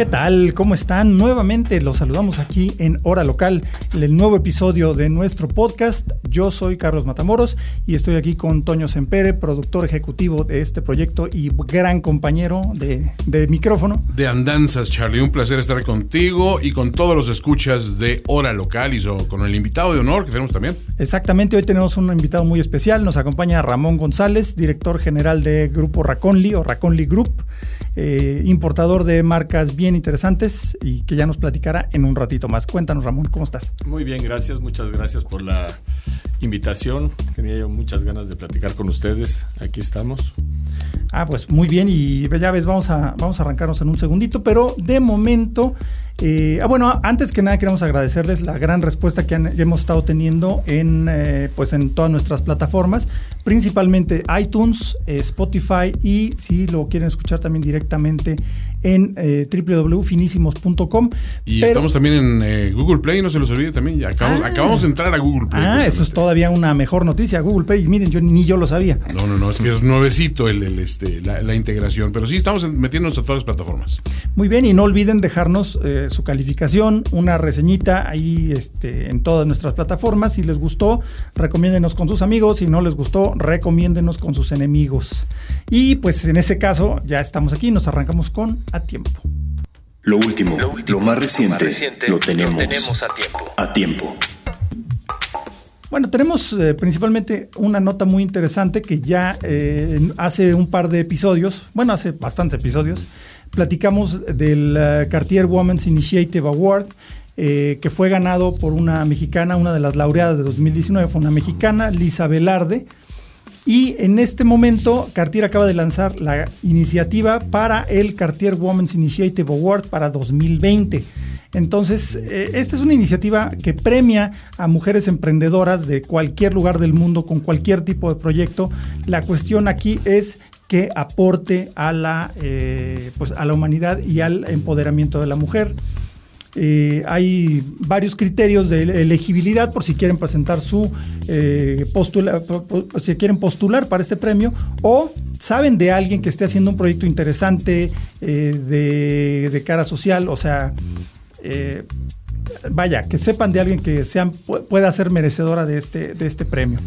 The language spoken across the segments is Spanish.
¿Qué tal? ¿Cómo están? Nuevamente los saludamos aquí en Hora Local, el nuevo episodio de nuestro podcast. Yo soy Carlos Matamoros y estoy aquí con Toño Sempere, productor ejecutivo de este proyecto y gran compañero de, de micrófono. De andanzas, Charlie. Un placer estar contigo y con todos los escuchas de Hora Local y con el invitado de honor que tenemos también. Exactamente, hoy tenemos un invitado muy especial. Nos acompaña Ramón González, director general de Grupo Raconli o Raconli Group. Eh, importador de marcas bien interesantes y que ya nos platicará en un ratito más. Cuéntanos, Ramón, ¿cómo estás? Muy bien, gracias, muchas gracias por la invitación. Tenía yo muchas ganas de platicar con ustedes. Aquí estamos. Ah, pues muy bien, y ya ves, vamos a, vamos a arrancarnos en un segundito, pero de momento, eh, ah, bueno, antes que nada queremos agradecerles la gran respuesta que, hemos estado teniendo en, eh, pues en todas nuestras plataformas, principalmente iTunes, eh, Spotify y si lo quieren escuchar también directamente en eh, www.finísimos.com. Y estamos también en eh, Google Play, no se los olvide también. Acabamos, ah. acabamos de entrar a Google Play. Ah, eso es todavía una mejor noticia, Google Play. Miren, yo ni yo lo sabía. No, no, no, es que es nuevecito el, este, la, integración, pero sí estamos metiéndonos a todas las plataformas. Muy bien, y no olviden dejarnos eh, su calificación, una reseñita ahí este, en todas nuestras plataformas. Si les gustó, recomiéndenos con sus amigos. Si no les gustó, recomiéndenos con sus enemigos. Y pues en ese caso, ya estamos aquí, nos arrancamos con a tiempo. Lo último, lo, más reciente, lo, tenemos a tiempo. A tiempo. Bueno, tenemos eh, principalmente una nota muy interesante que ya eh, hace un par de episodios, bueno, hace bastantes episodios, platicamos del eh, Cartier Women's Initiative Award, que fue ganado por una mexicana, una de las laureadas de 2019, fue una mexicana, Lisa Velarde, y en este momento, Cartier acaba de lanzar la iniciativa para el Cartier Women's Initiative Award para 2020. Entonces, eh, esta es una iniciativa que premia a mujeres emprendedoras de cualquier lugar del mundo con cualquier tipo de proyecto. La cuestión aquí es que aporte a la, eh, pues a la humanidad y al empoderamiento de la mujer. Eh, hay varios criterios de elegibilidad por si quieren presentar su eh, postula, si quieren postular para este premio o saben de alguien que esté haciendo un proyecto interesante eh, de, cara social, o sea, vaya, que sepan de alguien que sean, pueda ser merecedora de este, de este premio.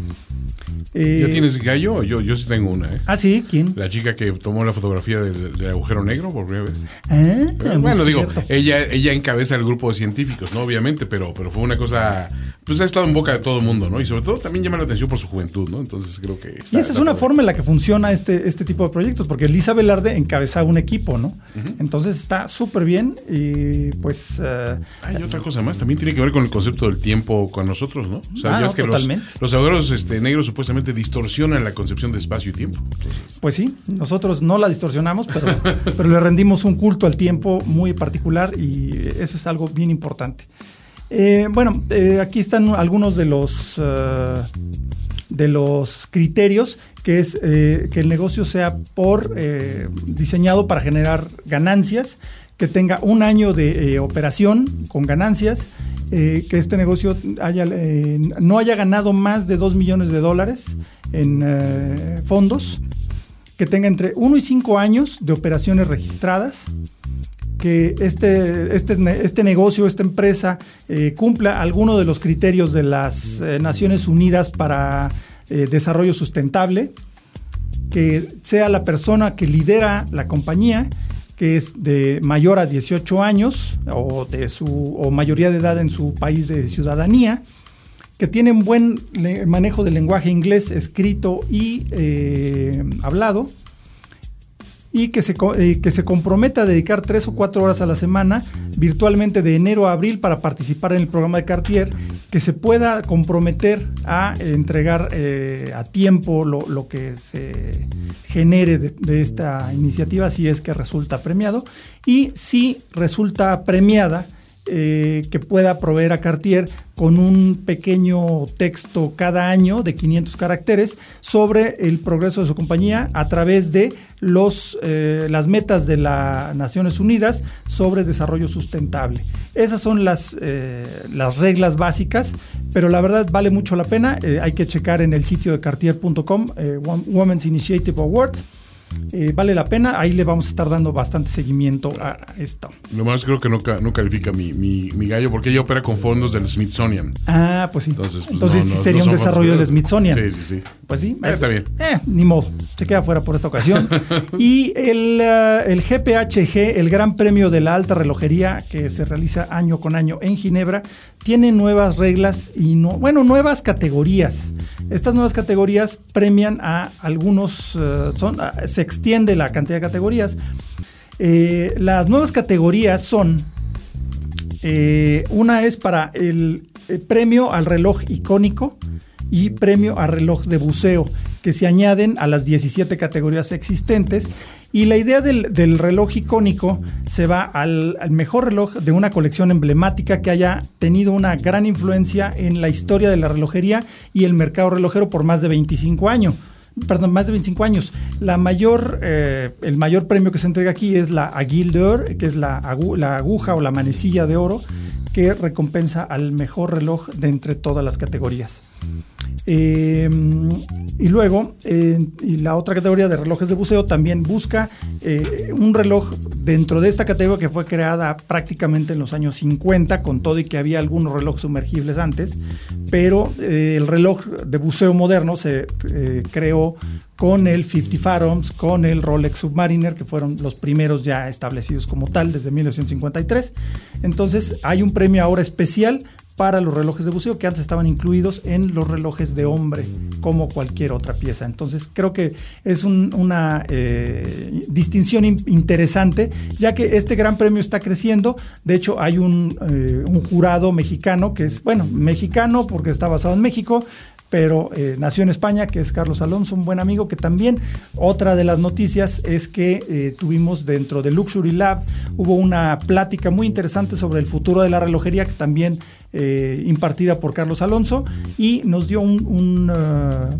Eh, ¿Ya tienes gallo? Yo, yo sí tengo una. ¿eh? Ah, sí, ¿quién? La chica que tomó la fotografía del, agujero negro por primera vez. Ah, bueno, digo, ella, ella encabeza el grupo de científicos, ¿no? Obviamente, pero, pero fue una cosa. Pues ha estado en boca de todo el mundo, ¿no? Y sobre todo también llama la atención por su juventud, ¿no? Entonces creo que. y esa es una forma en la que funciona este, este tipo de proyectos, porque Elisa Velarde encabezaba un equipo, ¿no? Entonces está súper bien y pues. Eh, Hay otra cosa más, también tiene que ver con el concepto del tiempo con nosotros, ¿no? O sea, ah, que totalmente. los, los agujeros este, negros supuestamente distorsionan la concepción de espacio y tiempo. Pues sí, nosotros no la distorsionamos, pero, pero le rendimos un culto al tiempo muy particular y eso es algo bien importante. Eh, bueno, eh, aquí están algunos de los, eh, de los criterios que es que el negocio sea por diseñado para generar ganancias, que tenga un año de operación con ganancias, que este negocio no haya ganado más de 2 millones de dólares en fondos, que tenga entre 1 y 5 años de operaciones registradas, que este, este, este negocio, esta empresa, cumpla alguno de los criterios de las Naciones Unidas para desarrollo sustentable, que sea la persona que lidera la compañía que es de mayor a 18 años o de su o mayoría de edad en su país de ciudadanía, que tiene un buen manejo del lenguaje inglés escrito y eh, hablado, y que se, eh, que se comprometa a dedicar tres o cuatro horas a la semana virtualmente de enero a abril para participar en el programa de Cartier, que se pueda comprometer a entregar eh, a tiempo lo, que se genere de, esta iniciativa si es que resulta premiado. Y si resulta premiada eh, que pueda proveer a Cartier con un pequeño texto cada año de 500 caracteres sobre el progreso de su compañía a través de los, eh, las metas de las Naciones Unidas sobre desarrollo sustentable. Esas son las, eh, las reglas básicas, pero la verdad vale mucho la pena. hay que checar en el sitio de cartier.com, Women's Initiative Awards eh, vale la pena. Ahí le vamos a estar dando bastante seguimiento a esto. Lo más creo que no, no califica mi, mi, gallo porque ella opera con fondos del Smithsonian. Ah, pues sí. Entonces, pues sí sería un desarrollo del Smithsonian. Sí, sí, sí. Pues sí. Está bien. Eh, ni modo. Se queda fuera por esta ocasión. y el, uh, el GPHG, el Gran Premio de la Alta Relojería que se realiza año con año en Ginebra, tiene nuevas reglas y, no, bueno, nuevas categorías. Estas nuevas categorías premian a algunos, son, uh, se extiende la cantidad de categorías. Eh, las nuevas categorías son, eh, una es para el, premio al reloj icónico y premio al reloj de buceo, que se añaden a las 17 categorías existentes. Y la idea del, reloj icónico se va al, mejor reloj de una colección emblemática que haya tenido una gran influencia en la historia de la relojería y el mercado relojero por más de 25 años perdón, más de 25 años. La mayor, eh, el mayor premio que se entrega aquí es la Aguille d'Or, que es la, la aguja o la manecilla de oro, que recompensa al mejor reloj de entre todas las categorías. Eh, y luego, eh, y la otra categoría de relojes de buceo también busca eh, un reloj dentro de esta categoría que fue creada prácticamente en los años 50, con todo y que había algunos relojes sumergibles antes, pero el reloj de buceo moderno se creó con el 50 Fathoms, con el Rolex Submariner, que fueron los primeros ya establecidos como tal desde 1953. Entonces hay un premio ahora especial para los relojes de buceo que antes estaban incluidos en los relojes de hombre como cualquier otra pieza. Entonces creo que es una eh, distinción interesante ya que este gran premio está creciendo. De hecho hay un, eh, un jurado mexicano que es, bueno, mexicano porque está basado en México, pero eh, nació en España, que es Carlos Alonso, un buen amigo, que también otra de las noticias es que eh, tuvimos dentro de Luxury Lab, hubo una plática muy interesante sobre el futuro de la relojería, que también eh, impartida por Carlos Alonso, y nos dio un,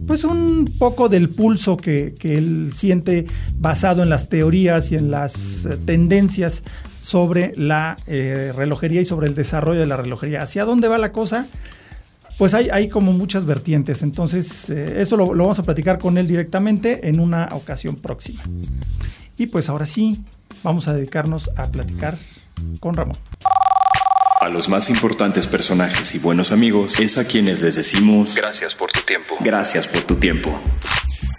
pues un poco del pulso que, que él siente basado en las teorías y en las tendencias sobre la relojería y sobre el desarrollo de la relojería. ¿Hacia dónde va la cosa? Pues hay, hay como muchas vertientes. Entonces, eh, eso lo, lo, vamos a platicar con él directamente en una ocasión próxima. Y pues ahora sí, vamos a dedicarnos a platicar con Ramón. A los más importantes personajes y buenos amigos es a quienes les decimos gracias por tu tiempo. Gracias por tu tiempo.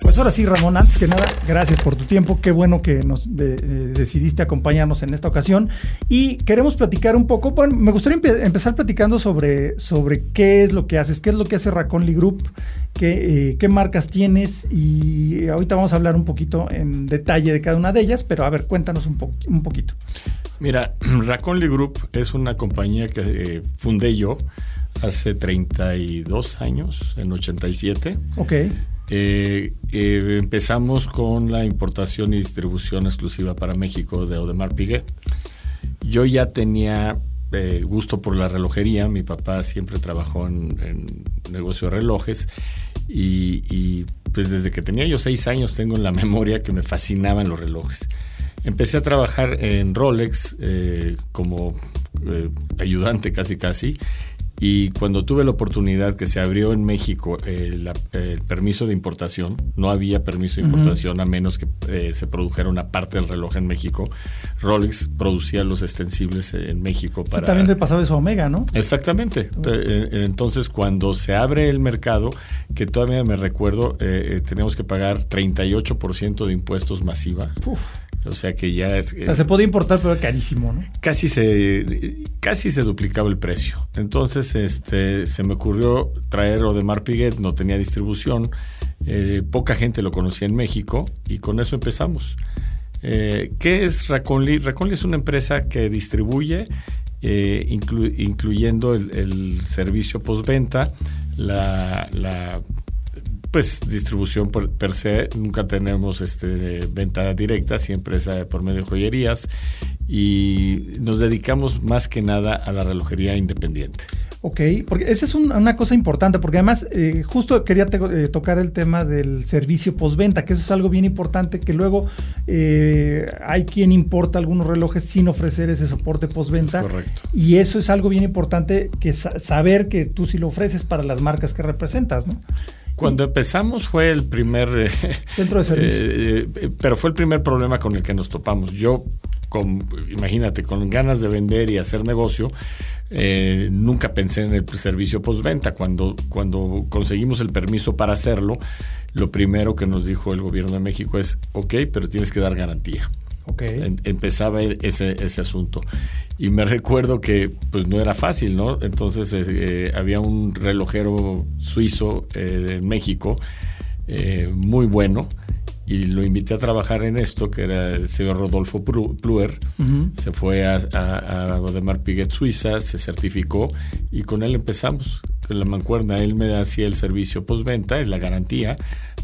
Pues ahora sí, Ramón, antes que nada, gracias por tu tiempo. Qué bueno que nos decidiste acompañarnos en esta ocasión. Y queremos platicar un poco. Bueno, me gustaría empezar platicando sobre, sobre qué es lo que haces, qué es lo que hace Raconly Group, qué, eh, qué marcas tienes. Y ahorita vamos a hablar un poquito en detalle de cada una de ellas, pero a ver, cuéntanos un, un poquito. Mira, Raconly Group es una compañía que eh, fundé yo hace 32 años, en 87. Ok. Eh, eh, empezamos con la importación y distribución exclusiva para México de Audemars Piguet. Yo ya tenía eh, gusto por la relojería, mi papá siempre trabajó en, negocio de relojes y, pues desde que tenía yo seis años tengo en la memoria que me fascinaban los relojes. Empecé a trabajar en Rolex como ayudante casi casi y cuando tuve la oportunidad que se abrió en México el, permiso de importación, no había permiso de importación a menos que eh, se produjera una parte del reloj en México. Rolex producía los extensibles en México para. también le pasaba eso a Omega, ¿no? Exactamente. Eh, entonces, cuando se abre el mercado, que todavía me recuerdo, eh, tenemos que pagar 38% de impuestos masiva. Uf o sea que ya es. O sea, se podía importar, pero carísimo, ¿no? Casi se, casi se duplicaba el precio. Entonces, este, se me ocurrió traer Odemar Piguet, no tenía distribución, eh, poca gente lo conocía en México y con eso empezamos. Eh, ¿Qué es Raconly? Raconly es una empresa que distribuye eh, incluyendo el, servicio postventa, la, la pues distribución por, per se, nunca tenemos este, venta directa, siempre es por medio de joyerías y nos dedicamos más que nada a la relojería independiente. Ok, porque esa es una cosa importante, porque además eh, justo quería eh, tocar el tema del servicio postventa, que eso es algo bien importante, que luego eh, hay quien importa algunos relojes sin ofrecer ese soporte postventa. Correcto. Y eso es algo bien importante, que saber que tú sí lo ofreces para las marcas que representas, ¿no? Cuando empezamos fue el primer... Centro de servicio. pero fue el primer problema con el que nos topamos. Yo imagínate, con ganas de vender y hacer negocio, eh, nunca pensé en el servicio postventa. Cuando, cuando conseguimos el permiso para hacerlo, lo primero que nos dijo el gobierno de México es, ok, pero tienes que dar garantía. Okay. empezaba ese, ese asunto. Y me recuerdo que pues no era fácil, ¿no? Entonces eh, eh, había un relojero suizo en México muy bueno y lo invité a trabajar en esto, que era el señor Rodolfo Pluer. Se fue a, a, Piguet, Suiza, se certificó y con él empezamos. Con la mancuerna, él me hacía el servicio postventa, es la garantía,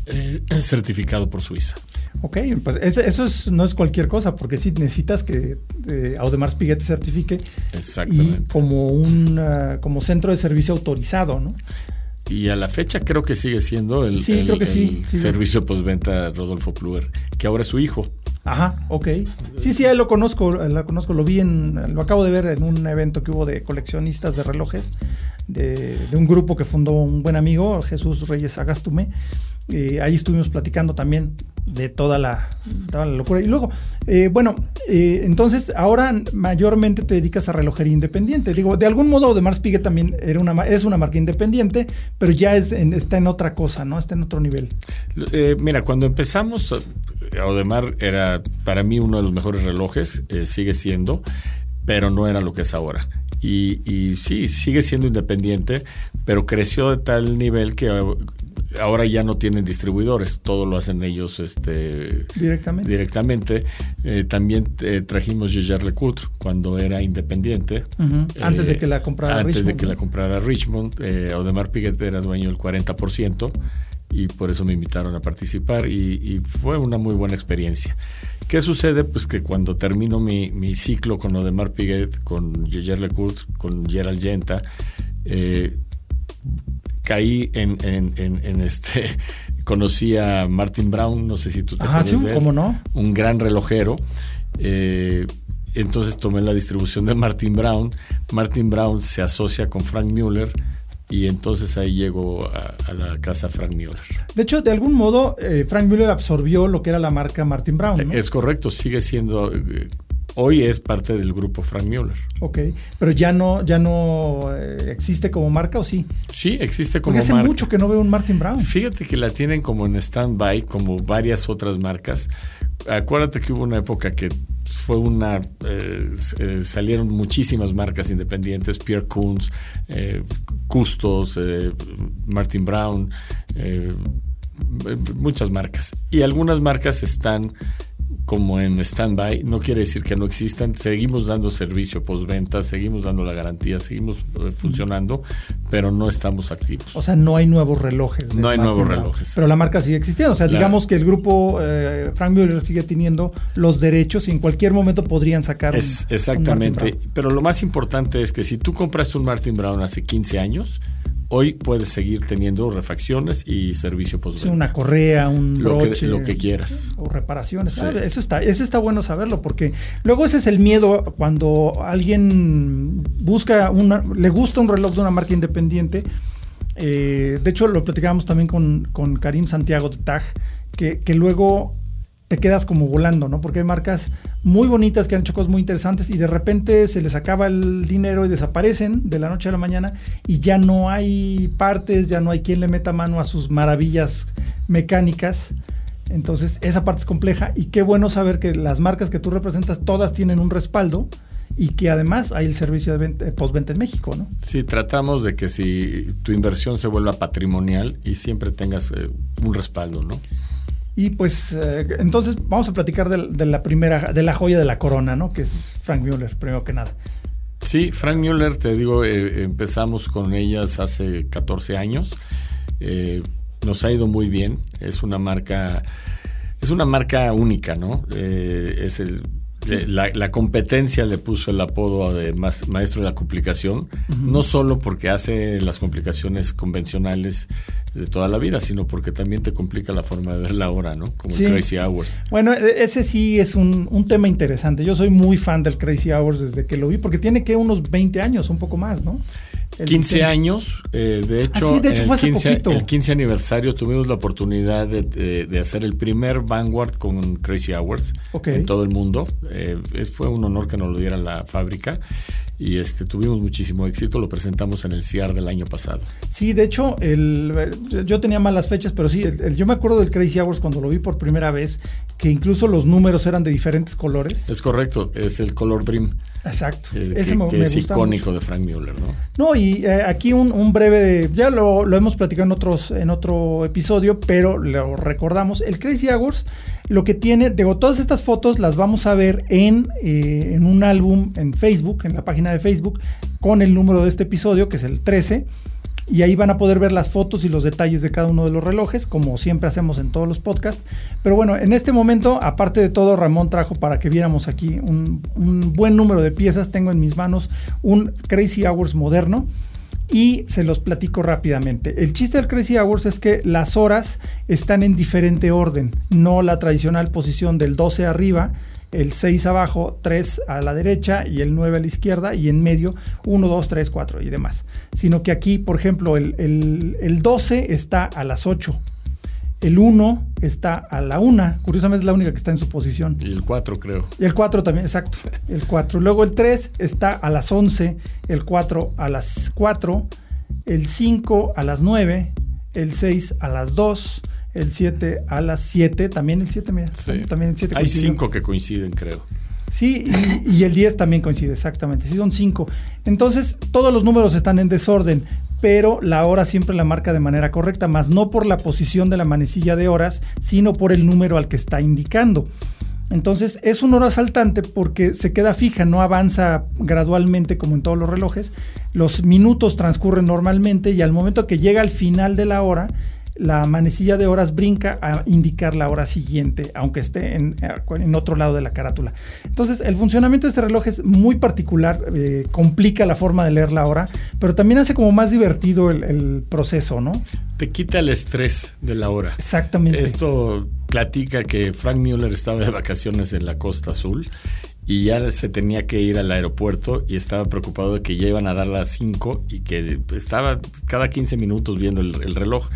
eh, certificado por Suiza. Ok, pues eso no es cualquier cosa, porque sí necesitas que eh, Audemars Piguet te certifique. Exactamente. Y como un como centro de servicio autorizado, ¿no? Y a la fecha creo que sigue siendo el, servicio postventa Rodolfo Pluer, que ahora es su hijo. Ajá, ok. Sí, sí, él lo conozco, lo conozco, lo vi en, lo acabo de ver en un evento que hubo de coleccionistas de relojes, de, un grupo que fundó un buen amigo, Jesús Reyes Agastume. Eh, ahí estuvimos platicando también de toda la, locura. Y luego, eh, bueno, eh, entonces ahora mayormente te dedicas a relojería independiente. Digo, de algún modo Audemars Piguet también era una, es una marca independiente, pero ya es está en otra cosa, ¿no? Está en otro nivel. mira, cuando empezamos, Audemars era para mí uno de los mejores relojes, sigue siendo, pero no era lo que es ahora. Y, y, sí, sigue siendo independiente, pero creció de tal nivel que ahora ya no tienen distribuidores, todo lo hacen ellos este, directamente. directamente. Eh, también eh, trajimos Gégère Lecoultre cuando era independiente. Antes de que la comprara antes Richmond. de que la comprara Richmond. Eh, Audemars Piguet era dueño del 40% y por eso me invitaron a participar y, fue una muy buena experiencia. ¿Qué sucede? Pues que cuando termino mi, mi ciclo con Audemars Piguet, con Gégère Lecoultre, con Gerald Genta, eh, caí en, en, este, conocí a Martin Brown, no sé si tú te acuerdas sí, ¿cómo no? Un gran relojero. Eh, entonces tomé la distribución de Martin Brown. Martin Brown se asocia con Frank Mueller y entonces ahí llego a, la casa Frank Mueller. De hecho, de algún modo, eh, Frank Mueller absorbió lo que era la marca Martin Brown. Es correcto, sigue siendo eh, Hoy es parte del grupo Frank Mueller. Ok, pero ya no, ya no eh, existe como marca o sí? Sí, existe como Porque hace mucho que no veo un Martin Brown. Fíjate que la tienen como en stand-by, como varias otras marcas. Acuérdate que hubo una época que fue una. Eh, eh, salieron muchísimas marcas independientes: Pierre Coons, Custos, Martin Brown, muchas marcas. Y algunas marcas están como en stand-by, no quiere decir que no existan, seguimos dando servicio postventa, seguimos dando la garantía, seguimos eh, funcionando, pero no estamos activos. O sea, no hay nuevos relojes. No hay nuevos relojes. Pero la marca sigue existiendo, o sea, digamos que el grupo eh, Frank Mueller sigue teniendo los derechos y en cualquier momento podrían sacar es, Exactamente, pero lo más importante es que si tú compraste un Martin Brown hace 15 años, hoy puedes seguir teniendo refacciones y servicio postventa. una correa, un lo que, lo que quieras. O reparaciones. Eso está, eso está bueno saberlo, porque luego ese es el miedo cuando alguien busca una, le gusta un reloj de una marca independiente. Eh, de hecho, lo platicábamos también con, con Karim Santiago de TAG, que, que luego te quedas como volando, ¿no? Porque hay marcas muy bonitas que han hecho cosas muy interesantes y de repente se les acaba el dinero y desaparecen de la noche a la mañana y ya no hay partes, ya no hay quien le meta mano a sus maravillas mecánicas. Entonces, esa parte es compleja y qué bueno saber que las marcas que tú representas todas tienen un respaldo y que además hay el servicio de eh, postventa en México, ¿no? Sí, tratamos de que si tu inversión se vuelva patrimonial y siempre tengas eh, un respaldo, ¿no? Y pues eh, entonces vamos a platicar de, la primera, de la joya de la corona, ¿no? Que es Frank Mueller, primero que nada. Sí, Frank Mueller, te digo, eh, empezamos con ellas hace 14 años. Eh, nos ha ido muy bien. Es una marca, es una marca única, ¿no? Es el la, competencia le puso el apodo de maestro de la complicación, no solo porque hace las complicaciones convencionales de toda la vida, sino porque también te complica la forma de ver la hora, ¿no? Como el Crazy Hours. Bueno, e, ese sí es un, un, tema interesante. Yo soy muy fan del Crazy Hours desde que lo vi, porque tiene que unos 20 años, un poco más, ¿no? 15 años, eh, de hecho, el, 15, el, 15, aniversario tuvimos la oportunidad de, hacer el primer Vanguard con Crazy Hours en todo el mundo. Eh, fue un honor que nos lo diera la fábrica y este tuvimos muchísimo éxito, lo presentamos en el CIAR del año pasado. Sí, de hecho, el, yo tenía malas fechas, pero sí, yo me acuerdo del Crazy Hours cuando lo vi por primera vez, que incluso los números eran de diferentes colores. Es correcto, es el Color Dream. Exacto. Eh, Ese que, es icónico de Frank Mueller, ¿no? No, y eh, aquí un, breve, ya lo, lo, hemos platicado en, otros, en otro episodio, pero lo recordamos. El Crazy Hours lo que tiene, digo, todas estas fotos las vamos a ver en, eh, en un álbum en Facebook, en la página de Facebook, con el número de este episodio, que es el 13. Y ahí van a poder ver las fotos y los detalles de cada uno de los relojes, como siempre hacemos en todos los podcasts. Pero bueno, en este momento, aparte de todo, Ramón trajo para que viéramos aquí un, buen número de piezas. Tengo en mis manos un Crazy Hours moderno y se los platico rápidamente. El chiste del Crazy Hours es que las horas están en diferente orden, no la tradicional posición del 12 arriba, el 6 abajo, 3 a la derecha y el 9 a la izquierda y en medio 1, 2, 3, 4 y demás. Sino que aquí, por ejemplo, el, el 12 está a las 8, el 1 está a la 1. Curiosamente es la única que está en su posición. Y el 4 creo. Y el 4 también, exacto. El 4. Luego el 3 está a las 11. El 4 a las 4. El 5 a las 9. El 6 a las 2. El 7 a las 7. También el 7, mira. También el 7 Hay 5 que coinciden, creo. Sí, y, y, el 10 también coincide, exactamente. Sí, son 5. Entonces, todos los números están en desorden pero la hora siempre la marca de manera correcta, más no por la posición de la manecilla de horas, sino por el número al que está indicando. Entonces es una hora saltante porque se queda fija, no avanza gradualmente como en todos los relojes. Los minutos transcurren normalmente y al momento que llega al final de la hora, la manecilla de horas brinca a indicar la hora siguiente, aunque esté en, en, otro lado de la carátula. Entonces, el funcionamiento de este reloj es muy particular, eh, complica la forma de leer la hora, pero también hace como más divertido el, proceso, ¿no? Te quita el estrés de la hora. Exactamente. Esto platica que Frank Mueller estaba de vacaciones en la Costa Azul y ya se tenía que ir al aeropuerto y estaba preocupado de que ya iban a dar las 5 y que estaba cada 15 minutos viendo el reloj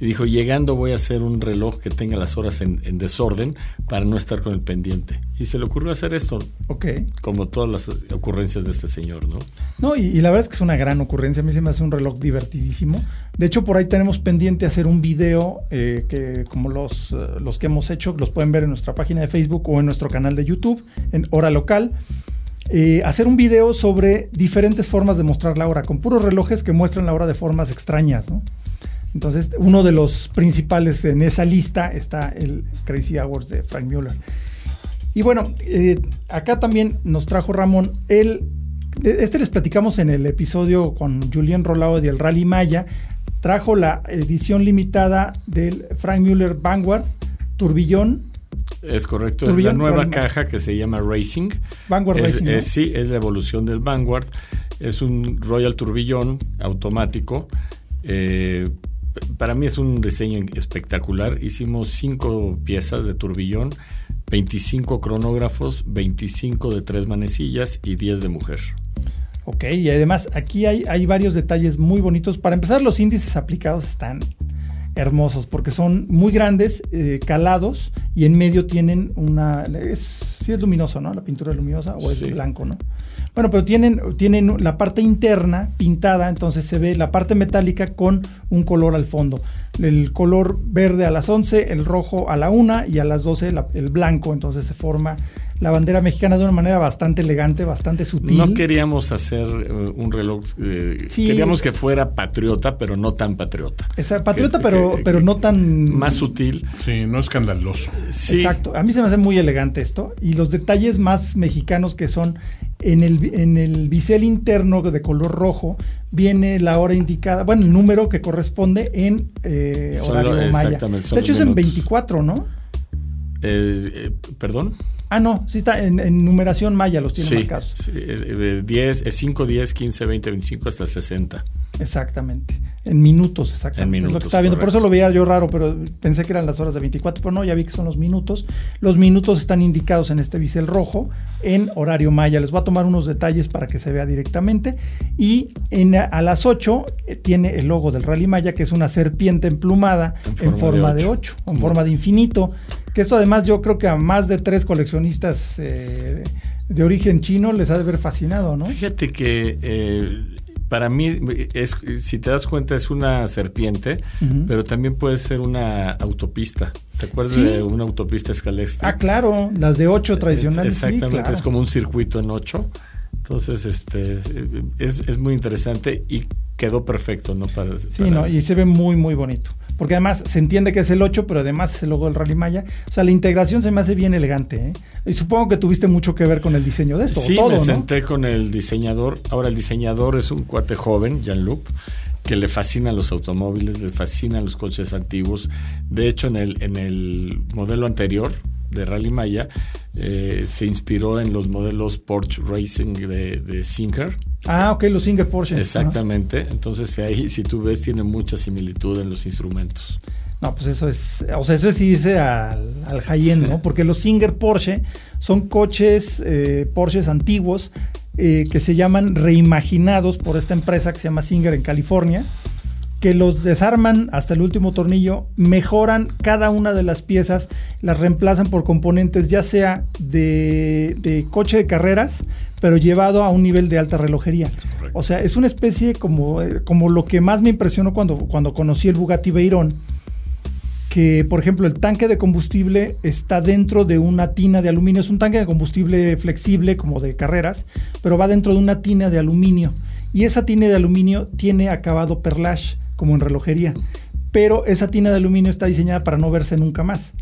y dijo, llegando voy a hacer un reloj que tenga las horas en, desorden para no estar con el pendiente. Y se le ocurrió hacer esto. Ok. Como todas las ocurrencias de este señor, ¿no? No, y, la verdad es que es una gran ocurrencia. A mí se me hace un reloj divertidísimo. De hecho, por ahí tenemos pendiente hacer un video eh, que, como los, eh, los que hemos hecho, los pueden ver en nuestra página de Facebook o en nuestro canal de YouTube, en Hora Local. Eh, hacer un video sobre diferentes formas de mostrar la hora, con puros relojes que muestran la hora de formas extrañas, ¿no? Entonces, uno de los principales en esa lista está el Crazy Hours de Frank Mueller. Y bueno, eh, acá también nos trajo Ramón el. Este les platicamos en el episodio con Julián Rolao del Rally Maya. Trajo la edición limitada del Frank Mueller Vanguard Turbillón. Es correcto, es la nueva caja que se llama Racing. Vanguard Racing. sí, es la evolución del Vanguard. Es un Royal Turbillón automático. Eh, para mí es un diseño espectacular. Hicimos cinco piezas de turbillón, 25 cronógrafos, 25 de tres manecillas y 10 de mujer. Ok, y además aquí hay, hay varios detalles muy bonitos. Para empezar, los índices aplicados están hermosos porque son muy grandes, eh, calados y en medio tienen una... Es, sí es luminoso, ¿no? La pintura es luminosa o es blanco, ¿no? Bueno, pero tienen, tienen la parte interna pintada, entonces se ve la parte metálica con un color al fondo. El color verde a las 11, el rojo a la 1 y a las 12 el blanco, entonces se forma la bandera mexicana de una manera bastante elegante, bastante sutil. No queríamos hacer eh, un reloj, eh, queríamos que fuera patriota, pero no tan patriota. patriota, pero, pero no tan... Más sutil. Sí, no escandaloso. Exacto, a mí se me hace muy elegante esto y los detalles más mexicanos que son En el, en el bisel interno de color rojo viene la hora indicada, bueno, el número que corresponde en eh, horario maya. De hecho es en 24, ¿no? Eh, eh, ¿Perdón? Ah, no, sí está en, numeración maya, los tiene marcados. Sí, 10, 5, 10, 15, 20, 25 hasta 60. Exactamente. En minutos, exactamente. es lo que estaba viendo. Por eso lo veía yo raro, pero pensé que eran las horas de 24, pero no, ya vi que son los minutos. Los minutos están indicados en este bisel rojo en horario maya. Les voy a tomar unos detalles para que se vea directamente. Y en, a las 8 eh, tiene el logo del Rally Maya, que es una serpiente emplumada en forma, de 8, en forma de infinito. Que esto además yo creo que a más de tres coleccionistas eh, de origen chino les ha de haber fascinado, ¿no? Fíjate que eh, para mí, es, si te das cuenta, es una serpiente, pero también puede ser una autopista. ¿Te acuerdas de una autopista escalestre? Ah, claro, las de ocho tradicionales. exactamente, es como un circuito en ocho. Entonces, este es, es muy interesante y quedó perfecto, ¿no? Para, sí, no, y se ve muy, muy bonito. Porque además se entiende que es el 8, pero además es el logo del Rally Maya. O sea, la integración se me hace bien elegante. ¿eh? Y supongo que tuviste mucho que ver con el diseño de esto. Sí, me senté con el diseñador. Ahora, el diseñador es un cuate joven, Jean-Luc, que le fascinan los automóviles, le fascinan los coches antiguos. De hecho, en el, en el modelo anterior, de Rally Maya eh, se inspiró en los modelos Porsche Racing de, de Singer. Ah, ok, los Singer Porsche. Exactamente. Entonces ahí, si tú ves, tiene mucha similitud en los instrumentos. No, pues eso es, o sea, eso es irse al, al high-end, ¿no? Porque los Singer Porsche son coches eh, Porsches antiguos eh, que se llaman reimaginados por esta empresa que se llama Singer en California que los desarman hasta el último tornillo, mejoran cada una de las piezas, las reemplazan por componentes ya sea de, coche de carreras, pero llevado a un nivel de alta relojería. O sea, es una especie como, eh, como lo que más me impresionó cuando, cuando conocí el Bugatti Veyron, que por ejemplo el tanque de combustible está dentro de una tina de aluminio, es un tanque de combustible flexible como de carreras, pero va dentro de una tina de aluminio. Y esa tina de aluminio tiene acabado perlage como en relojería. Pero esa tina de aluminio está diseñada para no verse nunca más,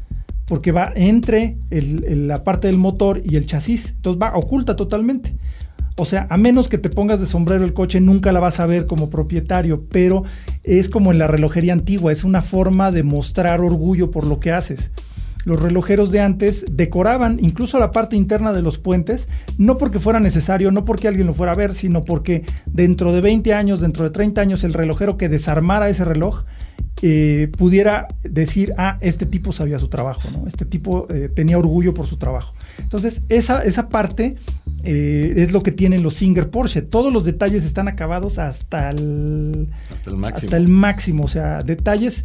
porque va entre la parte del motor y el chasis, entonces va oculta totalmente. O sea, a menos que te pongas de sombrero el coche, nunca la vas a ver como propietario, pero es como en la relojería antigua, es una forma de mostrar orgullo por lo que haces los relojeros de antes decoraban incluso la parte interna de los puentes, no porque fuera necesario, no porque alguien lo fuera a ver, sino porque dentro de 20 años, dentro de 30 años, el relojero que desarmara ese reloj eh, pudiera decir, ah, este tipo sabía su trabajo, ¿no? Este tipo eh, tenía orgullo por su trabajo. Entonces, esa, esa parte eh, es lo que tienen los Singer Porsche. Todos los detalles están acabados hasta el, hasta el máximo. Hasta el máximo. O sea, detalles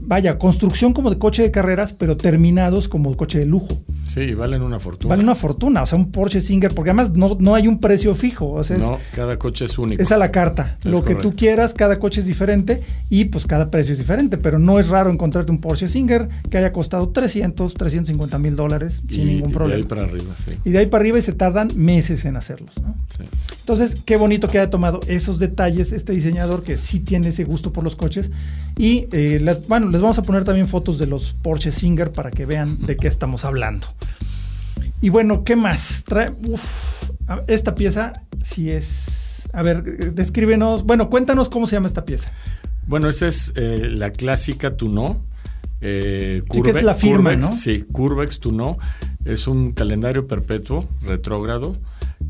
vaya, construcción como de coche de carreras, pero terminados como coche de lujo. Sí, valen una fortuna. Valen una fortuna, o sea, un Porsche Singer, porque además no, no hay un precio fijo. O sea, no, cada coche es único. Es a la carta. Lo que tú quieras, cada coche es diferente y pues cada precio es diferente, pero no es raro encontrarte un Porsche Singer que haya costado 300, 350 mil dólares sin ningún problema. Y de ahí para arriba, sí. Y de ahí para arriba y se tardan meses en hacerlos, ¿no? Sí. Entonces, qué bonito que haya tomado esos detalles este diseñador que sí tiene ese gusto por los coches. Y eh, bueno, les vamos a poner también fotos de los Porsche Singer para que vean de qué estamos hablando. Y bueno, ¿qué más? Trae, esta pieza sí es... A ver, descríbenos, bueno, cuéntanos cómo se llama esta pieza. Bueno, esta es eh, la clásica Tuno. Eh, sí, que es la firma, ¿no? Sí, Curvex Tuno. Es un calendario perpetuo, retrógrado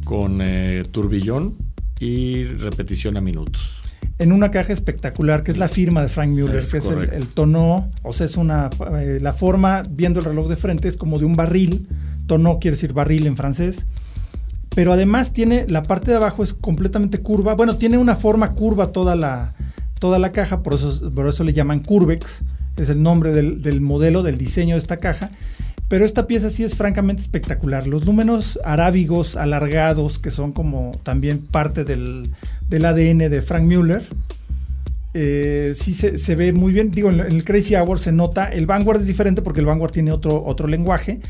con eh, turbillón y repetición a minutos. En una caja espectacular, que es la firma de Frank Mueller, que es el, tono, o sea, es una, eh, la forma, viendo el reloj de frente, es como de un barril, tono quiere decir barril en francés, pero además tiene, la parte de abajo es completamente curva, bueno, tiene una forma curva toda la, toda la caja, por eso, por eso le llaman Curvex, es el nombre del, del modelo, del diseño de esta caja, pero esta pieza sí es francamente espectacular. Los números arábigos alargados, que son como también parte del, ADN de Frank Mueller, eh, sí se, ve muy bien. Digo, en el Crazy Hour se nota. El Vanguard es diferente porque el Vanguard tiene otro, otro lenguaje.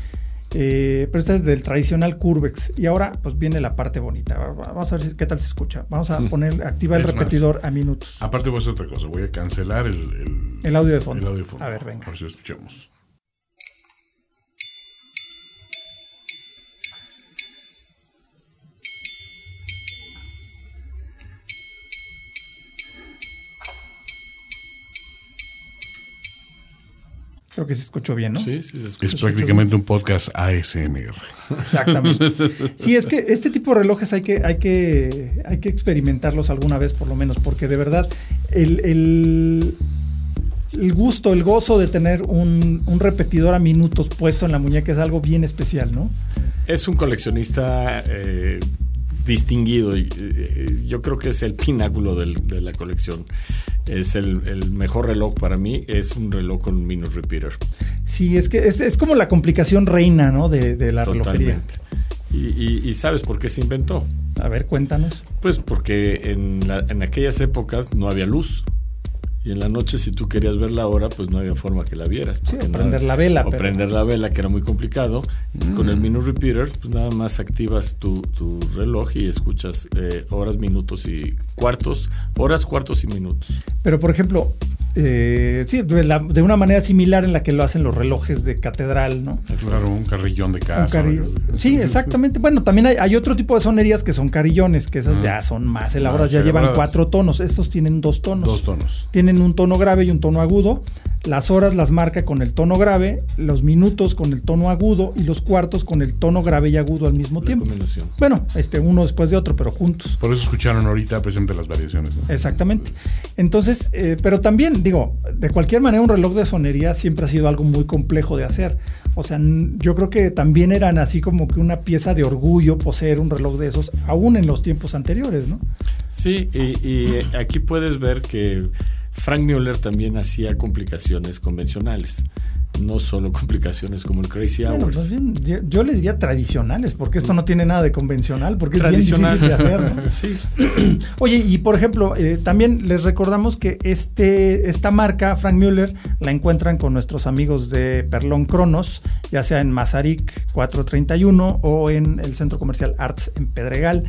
Eh, pero este es del tradicional Curvex. Y ahora, pues viene la parte bonita. Vamos a ver qué tal se escucha. Vamos a poner, activa el repetidor a minutos. Aparte, voy a hacer otra cosa. Voy a cancelar el, el, audio de fondo. El audio de fondo. A ver, venga. A ver si escuchamos. Creo que se escuchó bien, ¿no? Sí, sí, se escuchó. Es prácticamente un podcast ASMR. Exactamente. Sí, es que este tipo de relojes hay que, hay que, hay que experimentarlos alguna vez por lo menos, porque de verdad el, el, el gusto, el gozo de tener un, un, repetidor a minutos puesto en la muñeca es algo bien especial, ¿no? Es un coleccionista eh, distinguido. Eh, yo creo que es el pináculo de la colección. Es el, mejor reloj para mí, es un reloj con minute repeater. Sí, es que es, como la complicación reina, ¿no? De, la relojería. Y, y, sabes por qué se inventó? A ver, cuéntanos. Pues porque en, en aquellas épocas no había luz. Y en la noche, si tú querías ver la hora, pues no había forma que la vieras. Sí, o prender la vela. O prender la vela, que era muy complicado. con el mm. Minute Repeater, pues nada más activas tu, tu reloj y escuchas eh, horas, minutos y cuartos, horas, cuartos y minutos. Pero, por ejemplo, eh, sí, de, una manera similar en la que lo hacen los relojes de catedral, ¿no? Es claro, un carrillón de casa. sí, exactamente. Bueno, también hay, otro tipo de sonerías que son carrillones, que esas ya son más elaboradas, ya llevan cuatro tonos. Estos tienen dos tonos. Dos tonos. Tienen un tono grave y un tono agudo. Las horas las marca con el tono grave, los minutos con el tono agudo y los cuartos con el tono grave y agudo al mismo tiempo. Bueno, este uno después de otro, pero juntos. Por eso escucharon ahorita presente las variaciones. Exactamente. Entonces, eh, pero también digo, de cualquier manera un reloj de sonería siempre ha sido algo muy complejo de hacer. O sea, yo creo que también eran así como que una pieza de orgullo poseer un reloj de esos, aún en los tiempos anteriores, ¿no? Sí, y aquí puedes ver que Frank Mueller también hacía complicaciones convencionales, no solo complicaciones como el Crazy Hours. yo le diría tradicionales, porque esto no tiene nada de convencional, porque es bien difícil de hacer. sí. Oye, y por ejemplo, eh, también les recordamos que este, esta marca, Frank Mueller, la encuentran con nuestros amigos de Perlón Cronos, ya sea en Mazarik 431 o en el centro comercial Arts en Pedregal.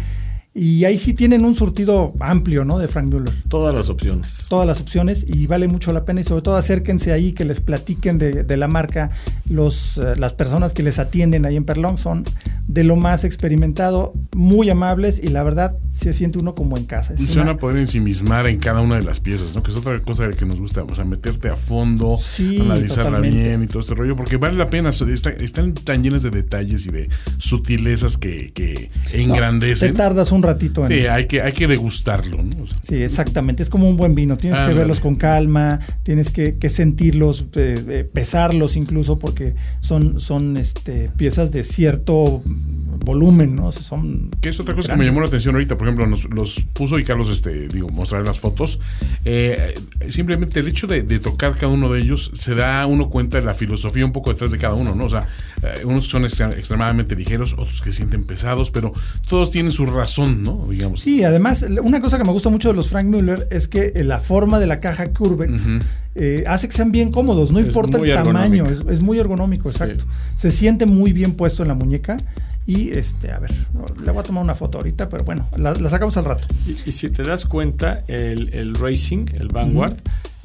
Y ahí sí tienen un surtido amplio, ¿no? De Frank Mueller. Todas las opciones. Todas las opciones y vale mucho la pena y sobre todo acérquense ahí, que les platiquen de, la marca. Los, eh, las personas que les atienden ahí en Perlón son de lo más experimentado, muy amables y la verdad se siente uno como en casa. y se van a poder ensimismar en cada una de las piezas, ¿no? Que es otra cosa que nos gusta, o sea, meterte a fondo, analizarla bien y todo este rollo, porque vale la pena, están tan llenas de detalles y de sutilezas que, que engrandecen. te tardas un ratito. En... Sí, hay que, hay que degustarlo. ¿no? sí, exactamente. Es como un buen vino. Tienes que verlos con calma, tienes que, sentirlos, eh, eh, pesarlos incluso, porque son, son este, piezas de cierto volumen, ¿no? Son que es otra cosa que me llamó la atención ahorita, por ejemplo, nos los puso y Carlos, este, digo, mostrar las fotos. Eh, simplemente el hecho de, tocar cada uno de ellos se da uno cuenta de la filosofía un poco detrás de cada uno, ¿no? O sea, unos son extremadamente ligeros, otros que sienten pesados, pero todos tienen su razón ¿no? Digamos. Sí, además, una cosa que me gusta mucho de los Frank Mueller es que eh, la forma de la caja Curvex eh, hace que sean bien cómodos, no importa el tamaño, es, muy ergonómico, exacto. Se siente muy bien puesto en la muñeca. Y este, a ver, le voy a tomar una foto ahorita, pero bueno, la, sacamos al rato. Y, si te das cuenta, el, Racing, el Vanguard,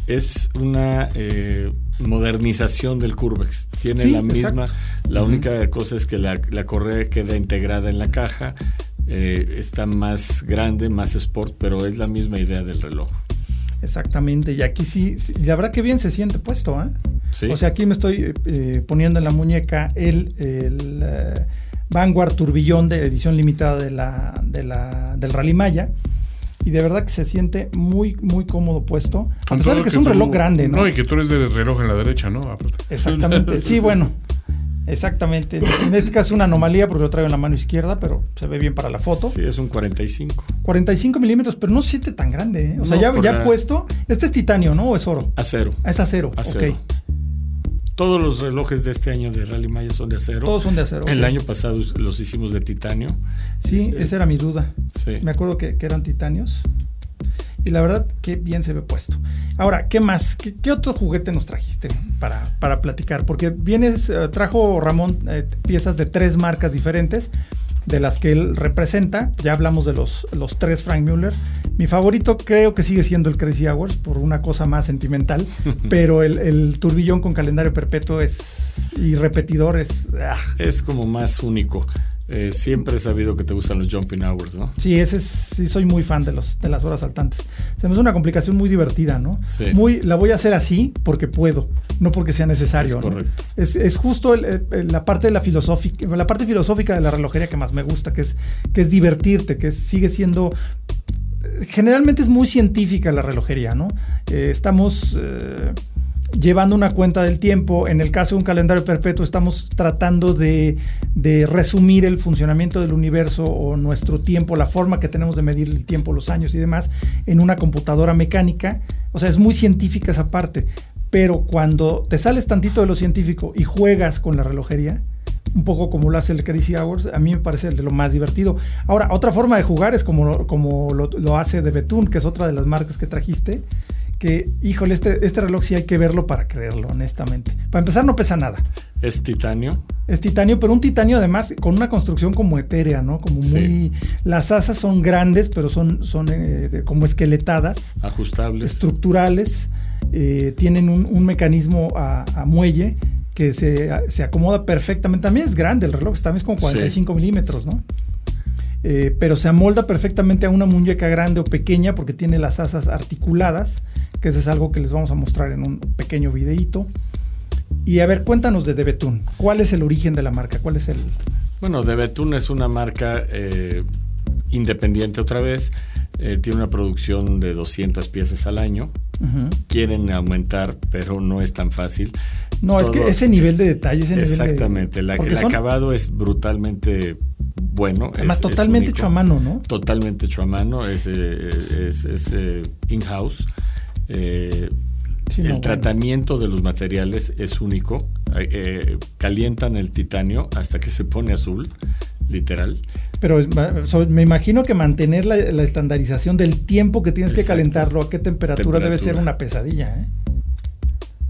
es una eh, modernización del Curvex. Tiene la misma, la única cosa es que la, la correa queda integrada en la caja, eh, está más grande, más sport, pero es la misma idea del reloj. Exactamente, y aquí sí, la verdad que bien se siente puesto, ¿eh? O sea, aquí me estoy eh, poniendo en la muñeca el, el Vanguard Turbillón de edición limitada de la, de la, del Rally Maya y de verdad que se siente muy, muy cómodo puesto. A pesar de que, es un reloj grande, ¿no? No, y que tú eres de reloj en la derecha, ¿no? Exactamente. Sí, bueno. Exactamente. En este caso es una anomalía porque lo traigo en la mano izquierda, pero se ve bien para la foto. Sí, es un 45. 45 milímetros, pero no se siente tan grande. ¿eh? O sea, ya, ya puesto. Este es titanio, ¿no? ¿O es oro? Acero. Ah, es acero. acero. Todos los relojes de este año de Rally Maya son de acero. Todos son de acero. El año pasado los hicimos de titanio. Sí, esa era mi duda. Sí. Me acuerdo que, eran titanios. Y la verdad, qué bien se ve puesto. Ahora, ¿qué más? ¿Qué, otro juguete nos trajiste para, para platicar? Porque vienes, eh, trajo Ramón eh, piezas de tres marcas diferentes de las que él representa. Ya hablamos de los, los tres Frank Mueller. Mi favorito creo que sigue siendo el Crazy Hours por una cosa más sentimental, pero el, turbillón con calendario perpetuo es y repetidor es... Ah. Es como más único. Eh, siempre he sabido que te gustan los jumping hours, ¿no? Sí, ese sí soy muy fan de los de las horas saltantes. Se me hace una complicación muy divertida, ¿no? Sí. Muy, la voy a hacer así porque puedo, no porque sea necesario. Es correcto. Es, justo la parte de la filosófica, la parte filosófica de la relojería que más me gusta, que es que es divertirte, que sigue siendo generalmente es muy científica la relojería, ¿no? Eh, estamos eh, llevando una cuenta del tiempo. En el caso de un calendario perpetuo estamos tratando de, resumir el funcionamiento del universo o nuestro tiempo, la forma que tenemos de medir el tiempo, los años y demás, en una computadora mecánica. O sea, es muy científica esa parte. Pero cuando te sales tantito de lo científico y juegas con la relojería, un poco como lo hace el Crazy Hours, a mí me parece el de lo más divertido. Ahora, otra forma de jugar es como, como lo, lo hace de Betún, que es otra de las marcas que trajiste, que, híjole, este, este reloj sí hay que verlo para creerlo, honestamente. Para empezar, no pesa nada. ¿Es titanio? Es titanio, pero un titanio además con una construcción como etérea, ¿no? Como muy... Las asas son grandes, pero son, son eh, como esqueletadas. Ajustables. Estructurales. Eh, tienen un, mecanismo a, muelle que se, acomoda perfectamente. También es grande el reloj, también es como 45 milímetros, ¿no? Eh, pero se amolda perfectamente a una muñeca grande o pequeña porque tiene las asas articuladas, que eso es algo que les vamos a mostrar en un pequeño videíto. Y a ver, cuéntanos de Debetun. ¿Cuál es el origen de la marca? ¿Cuál es el...? Bueno, Debetun es una marca eh, independiente otra vez. Eh, tiene una producción de 200 piezas al año. Quieren aumentar, pero no es tan fácil. No, es que ese nivel de detalle, ese Exactamente, nivel de, el acabado es brutalmente bueno. Además, totalmente hecho a mano, ¿no? Totalmente hecho a mano, es, eh, es, eh, in-house. Eh, el tratamiento de los materiales es único. calientan el titanio hasta que se pone azul, literal. Pero me imagino que mantener la, estandarización del tiempo que tienes que calentarlo, a qué temperatura, debe ser una pesadilla. ¿eh?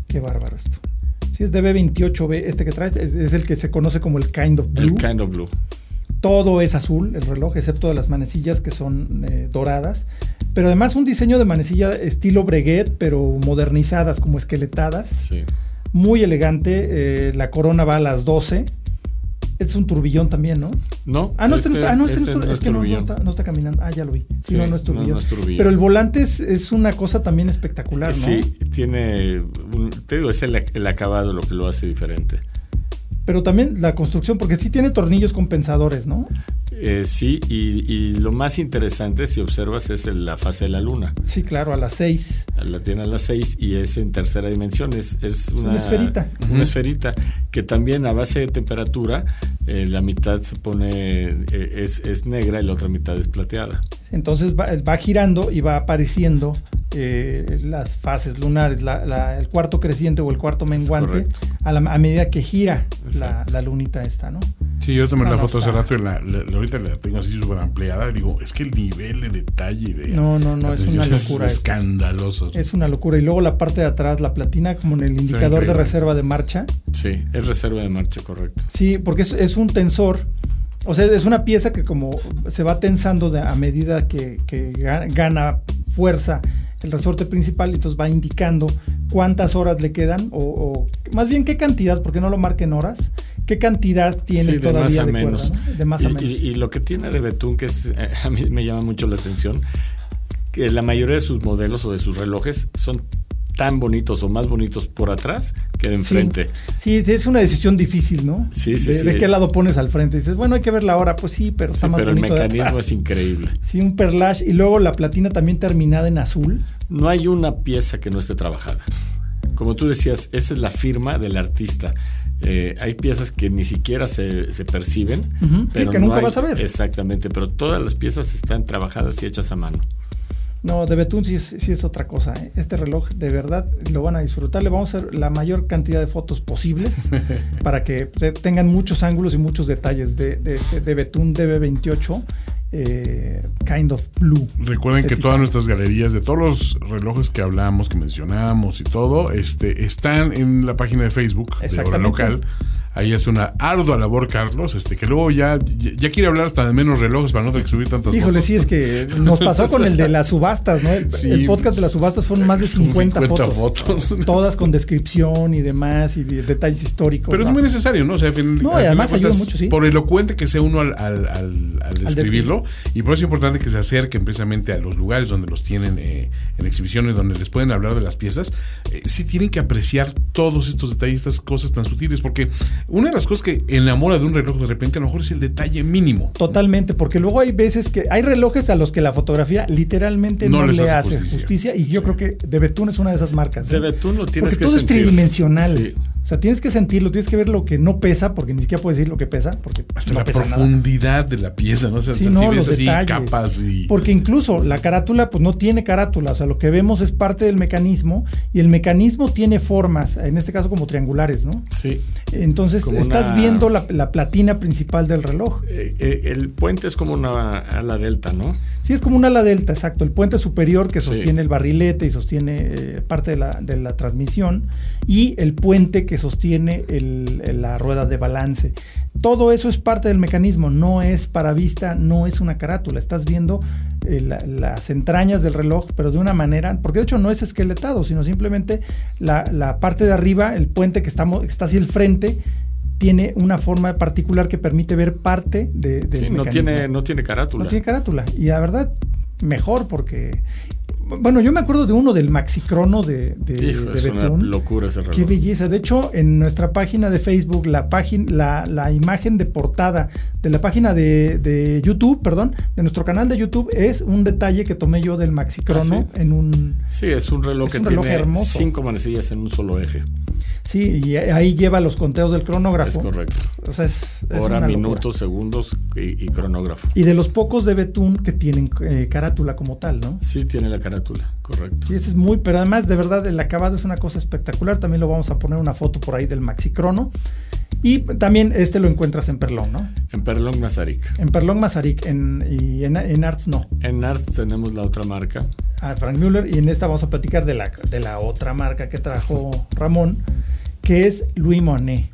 Qué bárbaro esto. Si es DB28B, este que traes, es, el que se conoce como el Kind of Blue. El Kind of Blue. Todo es azul, el reloj, excepto de las manecillas que son eh, doradas. Pero además un diseño de manecilla estilo Breguet, pero modernizadas, como esqueletadas. Sí. Muy elegante. Eh, la corona va a las 12. Es un turbillón también, ¿no? No. Ah, no, este, este ah, no, este es, que no, está, caminando. Ah, ya lo vi. Sí, no, no es, turbillón. Pero el volante es, una cosa también espectacular, ¿no? Sí, tiene. te digo, es el acabado lo que lo hace diferente pero también la construcción, porque sí tiene tornillos compensadores, ¿no? Eh, sí, y, lo más interesante, si observas, es la fase de la luna. Sí, claro, a las 6. La tiene a las 6 y es en tercera dimensión. Es, es, una, esferita. Una esferita que también a base de temperatura, eh, la mitad se pone, eh, es, es, negra y la otra mitad es plateada. Entonces va, va girando y va apareciendo las fases lunares, el cuarto creciente o el cuarto menguante, a, a, medida que gira la, lunita esta, ¿no? Sí, yo tomé la foto hace rato y la, ahorita la tengo así súper ampliada. Digo, es que el nivel de detalle de. No, no, no, es una locura. Es escandaloso. Es una locura. Y luego la parte de atrás, la platina, como en el indicador de reserva de marcha. Sí, es reserva de marcha, correcto. Sí, porque es, un tensor. O sea, es una pieza que como se va tensando a medida que, que gana fuerza el resorte principal, y entonces va indicando cuántas horas le quedan, o, más bien qué cantidad, porque no lo marquen horas, qué cantidad tienes todavía de, menos. de más a menos. Y, lo que tiene de Betún, que es, eh, a mí me llama mucho la atención, que la mayoría de sus modelos o de sus relojes son tan bonitos o más bonitos por atrás que de enfrente. Sí, es una decisión difícil, ¿no? Sí, sí, de, sí. ¿De qué lado pones al frente? Dices, bueno, hay que ver la hora, pues sí, pero está más pero bonito. el mecanismo es increíble. Sí, un perlash y luego la platina también terminada en azul. No hay una pieza que no esté trabajada. Como tú decías, esa es la firma del artista. Eh, hay piezas que ni siquiera se, perciben, pero que nunca vas a ver. Exactamente, pero todas las piezas están trabajadas y hechas a mano. No, de Betún sí es, otra cosa. ¿eh? Este reloj de verdad lo van a disfrutar. Le vamos a hacer la mayor cantidad de fotos posibles para que tengan muchos ángulos y muchos detalles de, de este de Betún DB28. Eh, kind of Blue. Recuerden que todas nuestras galerías de todos los relojes que hablamos, que mencionamos y todo, este, están en la página de Facebook de Hora Local Ahí es una ardua labor, Carlos, este que luego ya, ya quiere hablar hasta de menos relojes para no tener que subir tantas Híjole, sí, es que nos pasó con el de las subastas, ¿no? El, podcast de las subastas fueron más de 50, fotos, Todas con descripción y demás y detalles históricos. Pero es muy necesario, ¿no? O sea, no, además ayuda mucho, sí. Por elocuente que sea uno al, al, al, describirlo. y por eso es importante que se acerquen precisamente a los lugares donde los tienen eh, en exhibiciones, donde les pueden hablar de las piezas. Eh, sí tienen que apreciar todos estos detalles, estas cosas tan sutiles, porque una de las cosas que enamora de un reloj de repente a lo mejor es el detalle mínimo. Totalmente, porque luego hay veces que hay relojes a los que la fotografía literalmente no, le hace, justicia. y yo creo que de Betún es una de esas marcas. De ¿eh? Betún lo tienes porque todo es tridimensional. O sea, tienes que sentirlo, tienes que ver lo que no pesa, porque ni siquiera puedes decir lo que pesa, porque hasta la profundidad de la pieza, ¿no? O sea, si ves así capas y... Porque incluso la carátula, pues no tiene carátula, o sea, lo que vemos es parte del mecanismo y el mecanismo tiene formas, en este caso como triangulares, ¿no? Sí. Entonces estás viendo la, platina principal del reloj. Eh, eh, el puente es como una ala delta, ¿no? Sí, es como una ala delta, exacto. El puente superior que sostiene el barrilete y sostiene eh, parte de la, de la transmisión y el puente que sostiene la rueda de balance. Todo eso es parte del mecanismo, no es para vista, no es una carátula. Estás viendo eh, las entrañas del reloj, pero de una manera, porque de hecho no es esqueletado, sino simplemente la, parte de arriba, el puente que, estamos, está hacia el frente, tiene una forma particular que permite ver parte de, del No tiene, no tiene carátula. No tiene carátula. Y la verdad, mejor porque bueno, yo me acuerdo de uno del Maxicrono de, de, es Una locura ese reloj. Qué belleza. De hecho, en nuestra página de Facebook, la, página, la, imagen de portada de la página de, YouTube, perdón, de nuestro canal de YouTube, es un detalle que tomé yo del Maxicrono ah, en un. Sí, es un reloj que tiene cinco manecillas en un solo eje. Sí, y ahí lleva los conteos del cronógrafo. Es correcto. O sea, es, Hora, minutos, segundos y, cronógrafo. Y de los pocos de Betún que tienen eh, carátula como tal, ¿no? Sí, tiene la carátula, correcto. Sí, ese es muy, pero además, de verdad, el acabado es una cosa espectacular. También lo vamos a poner una foto por ahí del Maxi Crono. Y también este lo encuentras en Perlón, ¿no? En Perlón Mazarik. En Perlón Mazarik, en, y en, Arts no. En Arts tenemos la otra marca. Ah, Frank Müller, y en esta vamos a platicar de la, de la otra marca que trajo Ramón que es Louis Monet.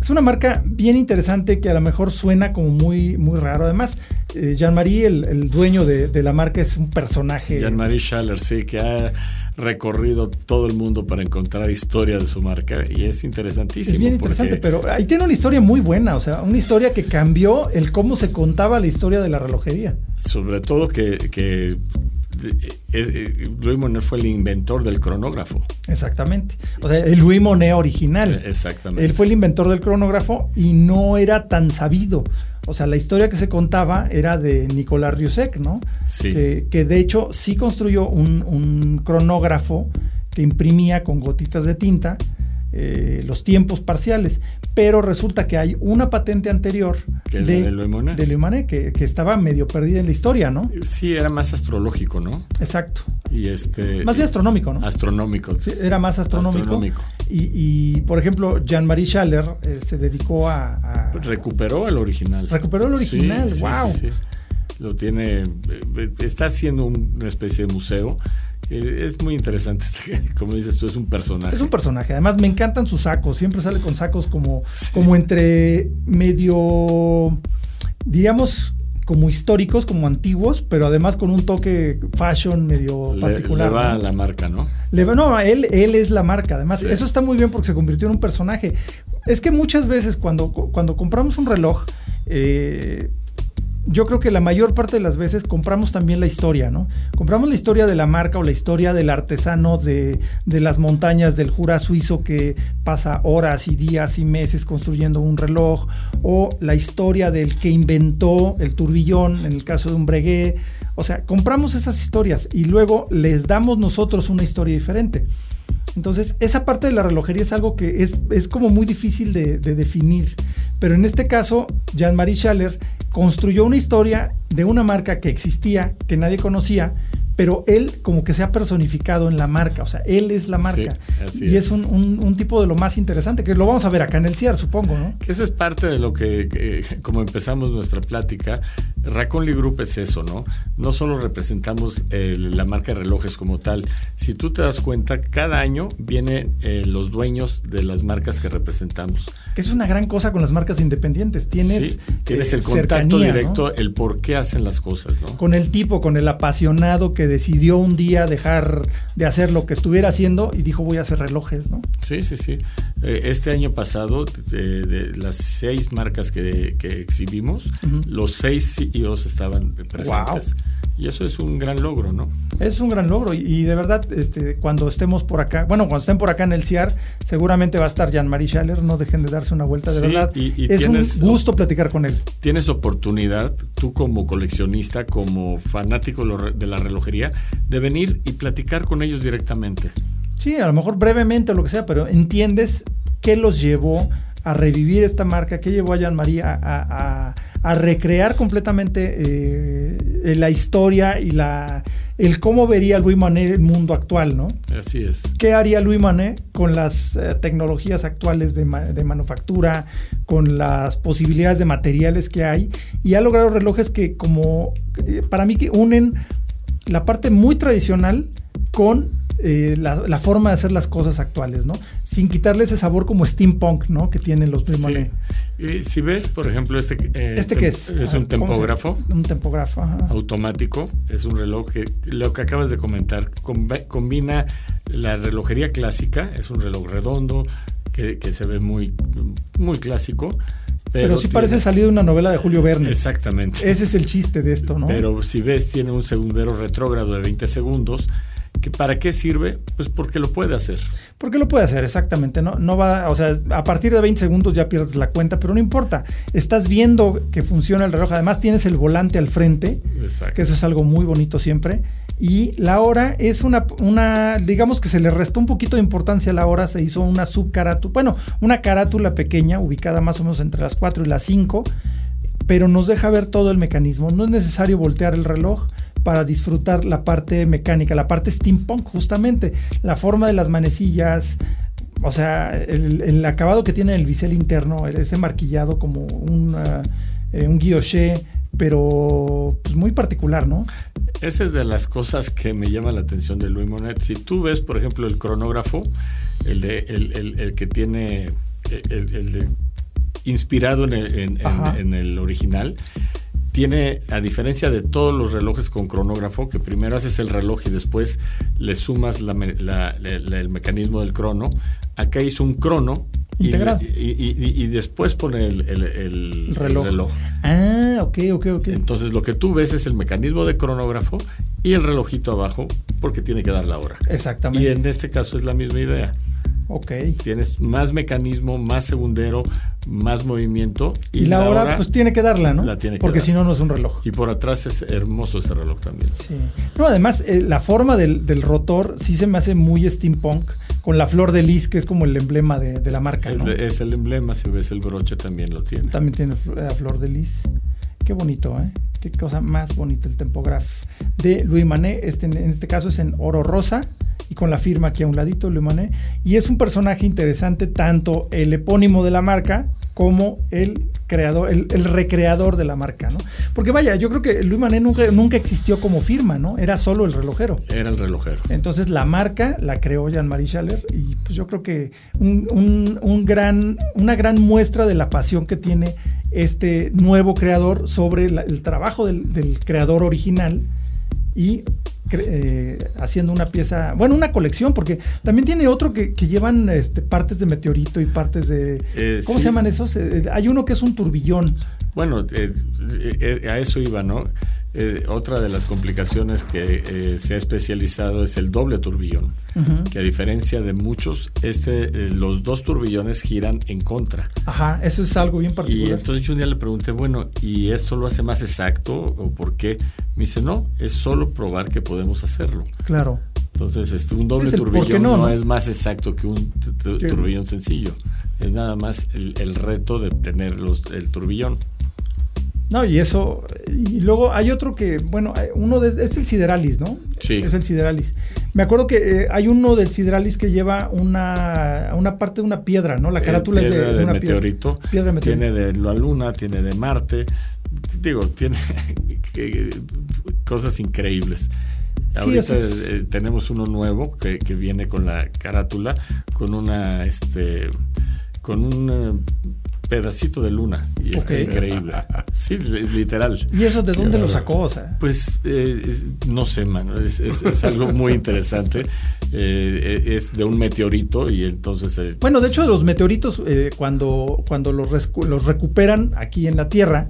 Es una marca bien interesante que a lo mejor suena como muy, muy raro. Además, eh, Jean-Marie, el, dueño de, la marca, es un personaje. Jean-Marie Schaller, sí, que ha recorrido todo el mundo para encontrar historia de su marca y es interesantísimo. Es bien interesante, pero ahí tiene una historia muy buena, o sea, una historia que cambió el cómo se contaba la historia de la relojería. Sobre todo que, que Louis Monet fue el inventor del cronógrafo. Exactamente. O sea, el Louis Monet original. Exactamente. Él fue el inventor del cronógrafo y no era tan sabido. O sea, la historia que se contaba era de Nicolás Riusec, ¿no? Sí. Que, de hecho sí construyó un, un cronógrafo que imprimía con gotitas de tinta eh, los tiempos parciales, pero resulta que hay una patente anterior de, de que, que, estaba medio perdida en la historia, ¿no? Sí, era más astrológico, ¿no? Exacto. Y este, más bien astronómico, ¿no? Astronómico. era más astronómico. Y, por ejemplo, Jean-Marie Schaller eh, se dedicó a, Recuperó el original. Recuperó el original, wow. Lo tiene, eh, está haciendo una especie de museo es muy interesante, este, como dices tú, es un personaje. Es un personaje, además me encantan sus sacos, siempre sale con sacos como, como entre medio, diríamos, como históricos, como antiguos, pero además con un toque fashion medio particular. Le va a la marca, ¿no? Le va, no, él, él es la marca. Además, eso está muy bien porque se convirtió en un personaje. Es que muchas veces cuando, cuando compramos un reloj, eh, yo creo que la mayor parte de las veces compramos también la historia, ¿no? Compramos la historia de la marca o la historia del artesano de, las montañas del Jura suizo que pasa horas y días y meses construyendo un reloj, o la historia del que inventó el turbillón, en el caso de un breguet. O sea, compramos esas historias y luego les damos nosotros una historia diferente. Entonces, esa parte de la relojería es algo que es, es como muy difícil de, de definir. Pero en este caso, Jean-Marie Schaller construyó una historia de una marca que existía, que nadie conocía, pero él como que se ha personificado en la marca, o sea, él es la marca. y es, un, tipo de lo más interesante, que lo vamos a ver acá en el CIAR, supongo, ¿no? Que esa es parte de lo que, como empezamos nuestra plática, Raconly Group es eso, ¿no? No solo representamos la marca de relojes como tal, si tú te das cuenta, cada año vienen eh, los dueños de las marcas que representamos. Es una gran cosa con las marcas independientes, tienes, tienes el eh, contacto directo, el por qué hacen las cosas, ¿no? Con el tipo, con el apasionado que decidió un día dejar de hacer lo que estuviera haciendo y dijo voy a hacer relojes, ¿no? Sí, sí, sí. Eh, este año pasado, de, las seis marcas que, exhibimos, los seis CEOs estaban presentes. Y eso es un gran logro, ¿no? Es un gran logro y, de verdad, este, cuando estemos por acá, bueno, cuando estén por acá en el CIAR, seguramente va a estar Jean-Marie Schaller, no dejen de darse una vuelta, de verdad. Y, es un gusto platicar con él. Tienes oportunidad, tú como coleccionista, como fanático de la relojería, de venir y platicar con ellos directamente. Sí, a lo mejor brevemente o lo que sea, pero entiendes qué los llevó a revivir esta marca, qué llevó a Jean-Marie a a recrear completamente eh, la historia y la el cómo vería Louis Manet el mundo actual, ¿no? Así es. ¿Qué haría Louis Manet con las eh, tecnologías actuales de, manufactura, con las posibilidades de materiales que hay? Y ha logrado relojes que como, eh, para mí, que unen la parte muy tradicional con eh, la, forma de hacer las cosas actuales, ¿no? Sin quitarle ese sabor como steampunk, ¿no? Que tienen los Primonet. Sí. si ves, por ejemplo, este... Eh, ¿Este qué es? Es un tempógrafo. Un tempógrafo, Automático. Es un reloj que, lo que acabas de comentar, combina la relojería clásica, es un reloj redondo, que, se ve muy, muy clásico. Pero, sí parece salido de una novela de Julio Verne. Exactamente. Ese es el chiste de esto, ¿no? Pero si ves, tiene un segundero retrógrado de 20 segundos ¿Para qué sirve? Pues porque lo puede hacer. Porque lo puede hacer, exactamente. No, no va, o sea, a partir de 20 segundos ya pierdes la cuenta, pero no importa. Estás viendo que funciona el reloj. Además, tienes el volante al frente, que eso es algo muy bonito siempre. Y la hora es una, una, digamos que se le restó un poquito de importancia a la hora, se hizo una subcarátula, bueno, una carátula pequeña, ubicada más o menos entre las 4 y las 5, pero nos deja ver todo el mecanismo. No es necesario voltear el reloj para disfrutar la parte mecánica, la parte steampunk, justamente, la forma de las manecillas, o sea, el, acabado que tiene el bisel interno, ese marquillado como un, eh, un guilloché, pero pues, muy particular, ¿no? Esa es de las cosas que me llama la atención de Louis Monet. Si tú ves, por ejemplo, el cronógrafo, el, de, el, que tiene, el, de, inspirado en en el original, tiene, a diferencia de todos los relojes con cronógrafo, que primero haces el reloj y después le sumas el mecanismo del crono, acá hizo un crono y, y, después pone el, reloj. Ah, ok, ok, ok. Entonces lo que tú ves es el mecanismo de cronógrafo y el relojito abajo porque tiene que dar la hora. Exactamente. Y en este caso es la misma idea. Ok. Tienes más mecanismo, más segundero, más movimiento. Y, la, hora, pues tiene que darla, ¿no? La tiene Porque si no, no es un reloj. Y por atrás es hermoso ese reloj también. Sí. No, además, eh, la forma del, rotor sí se me hace muy steampunk, con la flor de lis, que es como el emblema de, la marca. Es, es, el emblema, si ves el broche también lo tiene. También tiene la flor de lis. Qué bonito, ¿eh? Qué cosa más bonita el Tempograph de Louis Manet. Este, en este caso es en oro rosa y con la firma aquí a un ladito, Louis Manet. Y es un personaje interesante, tanto el epónimo de la marca como el creador, el, recreador de la marca, ¿no? Porque vaya, yo creo que Louis Manet nunca, nunca existió como firma, ¿no? Era solo el relojero. Era el relojero. Entonces la marca la creó Jean-Marie Schaller y pues yo creo que un, gran, una gran muestra de la pasión que tiene este nuevo creador sobre el trabajo del, creador original y eh, haciendo una pieza, bueno, una colección, porque también tiene otro que, llevan este, partes de meteorito y partes de... Eh, ¿Cómo se llaman esos? Eh, hay uno que es un turbillón. Bueno, a eso iba, ¿no? Eh, otra de las complicaciones que eh, se ha especializado es el doble turbillón, que a diferencia de muchos, este, eh, los dos turbillones giran en contra. Ajá, eso es algo bien particular. Y entonces yo un día le pregunté, bueno, ¿y esto lo hace más exacto o por qué? Me dice, no, es solo probar que podemos hacerlo. Claro. Entonces, este, un doble turbillón no, es más exacto que un turbillón sencillo. Es nada más el, reto de tener los, el turbillón. No, y eso, y luego hay otro que, bueno, uno de, es el Sideralis, ¿no? Sí. Es el Sideralis. Me acuerdo que eh, hay uno del Sideralis que lleva una, una parte de una piedra, ¿no? La eh, carátula es de, de, una meteorito. Piedra, meteorito. Tiene de la luna, tiene de Marte. Digo, tiene cosas increíbles. Ahorita eh, tenemos uno nuevo que, que, viene con la carátula, con una, este, con un pedacito de luna y está increíble. Sí, literal. ¿Y eso de dónde lo sacó? O sea? Pues eh, no sé, mano. Es, es, algo muy interesante. Eh, es de un meteorito y entonces. Eh, bueno, de hecho, los meteoritos, cuando, cuando los, los recuperan aquí en la Tierra,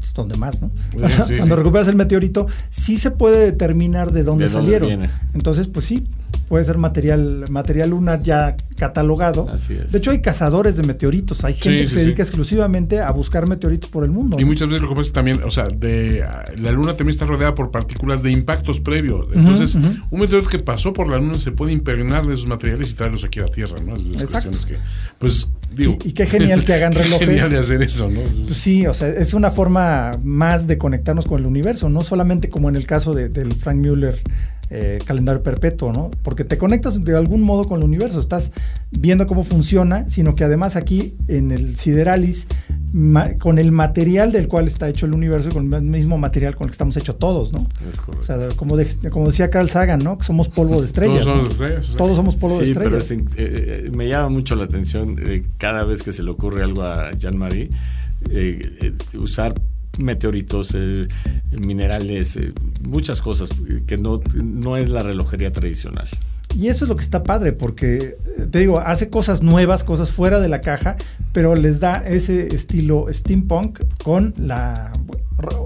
es donde más, ¿no? Cuando recuperas el meteorito, sí se puede determinar de dónde, salieron. Entonces, pues sí, puede ser material, material lunar ya catalogado. Así es. De hecho, hay cazadores de meteoritos. Hay gente que se dedica exclusivamente a buscar meteoritos por el mundo. Y muchas veces lo que pasa también, o sea, de la luna también está rodeada por partículas de impactos previos. Entonces, un meteorito que pasó por la luna se puede impregnar de esos materiales y traerlos aquí a la Tierra, ¿no? Es de esas que, pues, digo. Y, qué genial que hagan relojes. genial de hacer eso, ¿no? Pues sí, o sea, es una forma más de conectarnos con el universo, no solamente como en el caso de, del Frank Mueller eh, calendario perpetuo, ¿no? Porque te conectas de algún modo con el universo, estás viendo cómo funciona, sino que además aquí en el Sideralis, con el material del cual está hecho el universo, con el mismo material con el que estamos hechos todos, ¿no? Es correcto. O sea, como, como decía Carl Sagan, ¿no? Que somos polvo de estrellas. Todos somos estrellas. Todos somos polvo de estrellas. Pero eh, eh, me llama mucho la atención cada vez que se le ocurre algo a Jean-Marie, usar meteoritos, eh, minerales, eh, muchas cosas que no, no es la relojería tradicional. Y eso es lo que está padre, porque eh, te digo, hace cosas nuevas, cosas fuera de la caja, pero les da ese estilo steampunk con la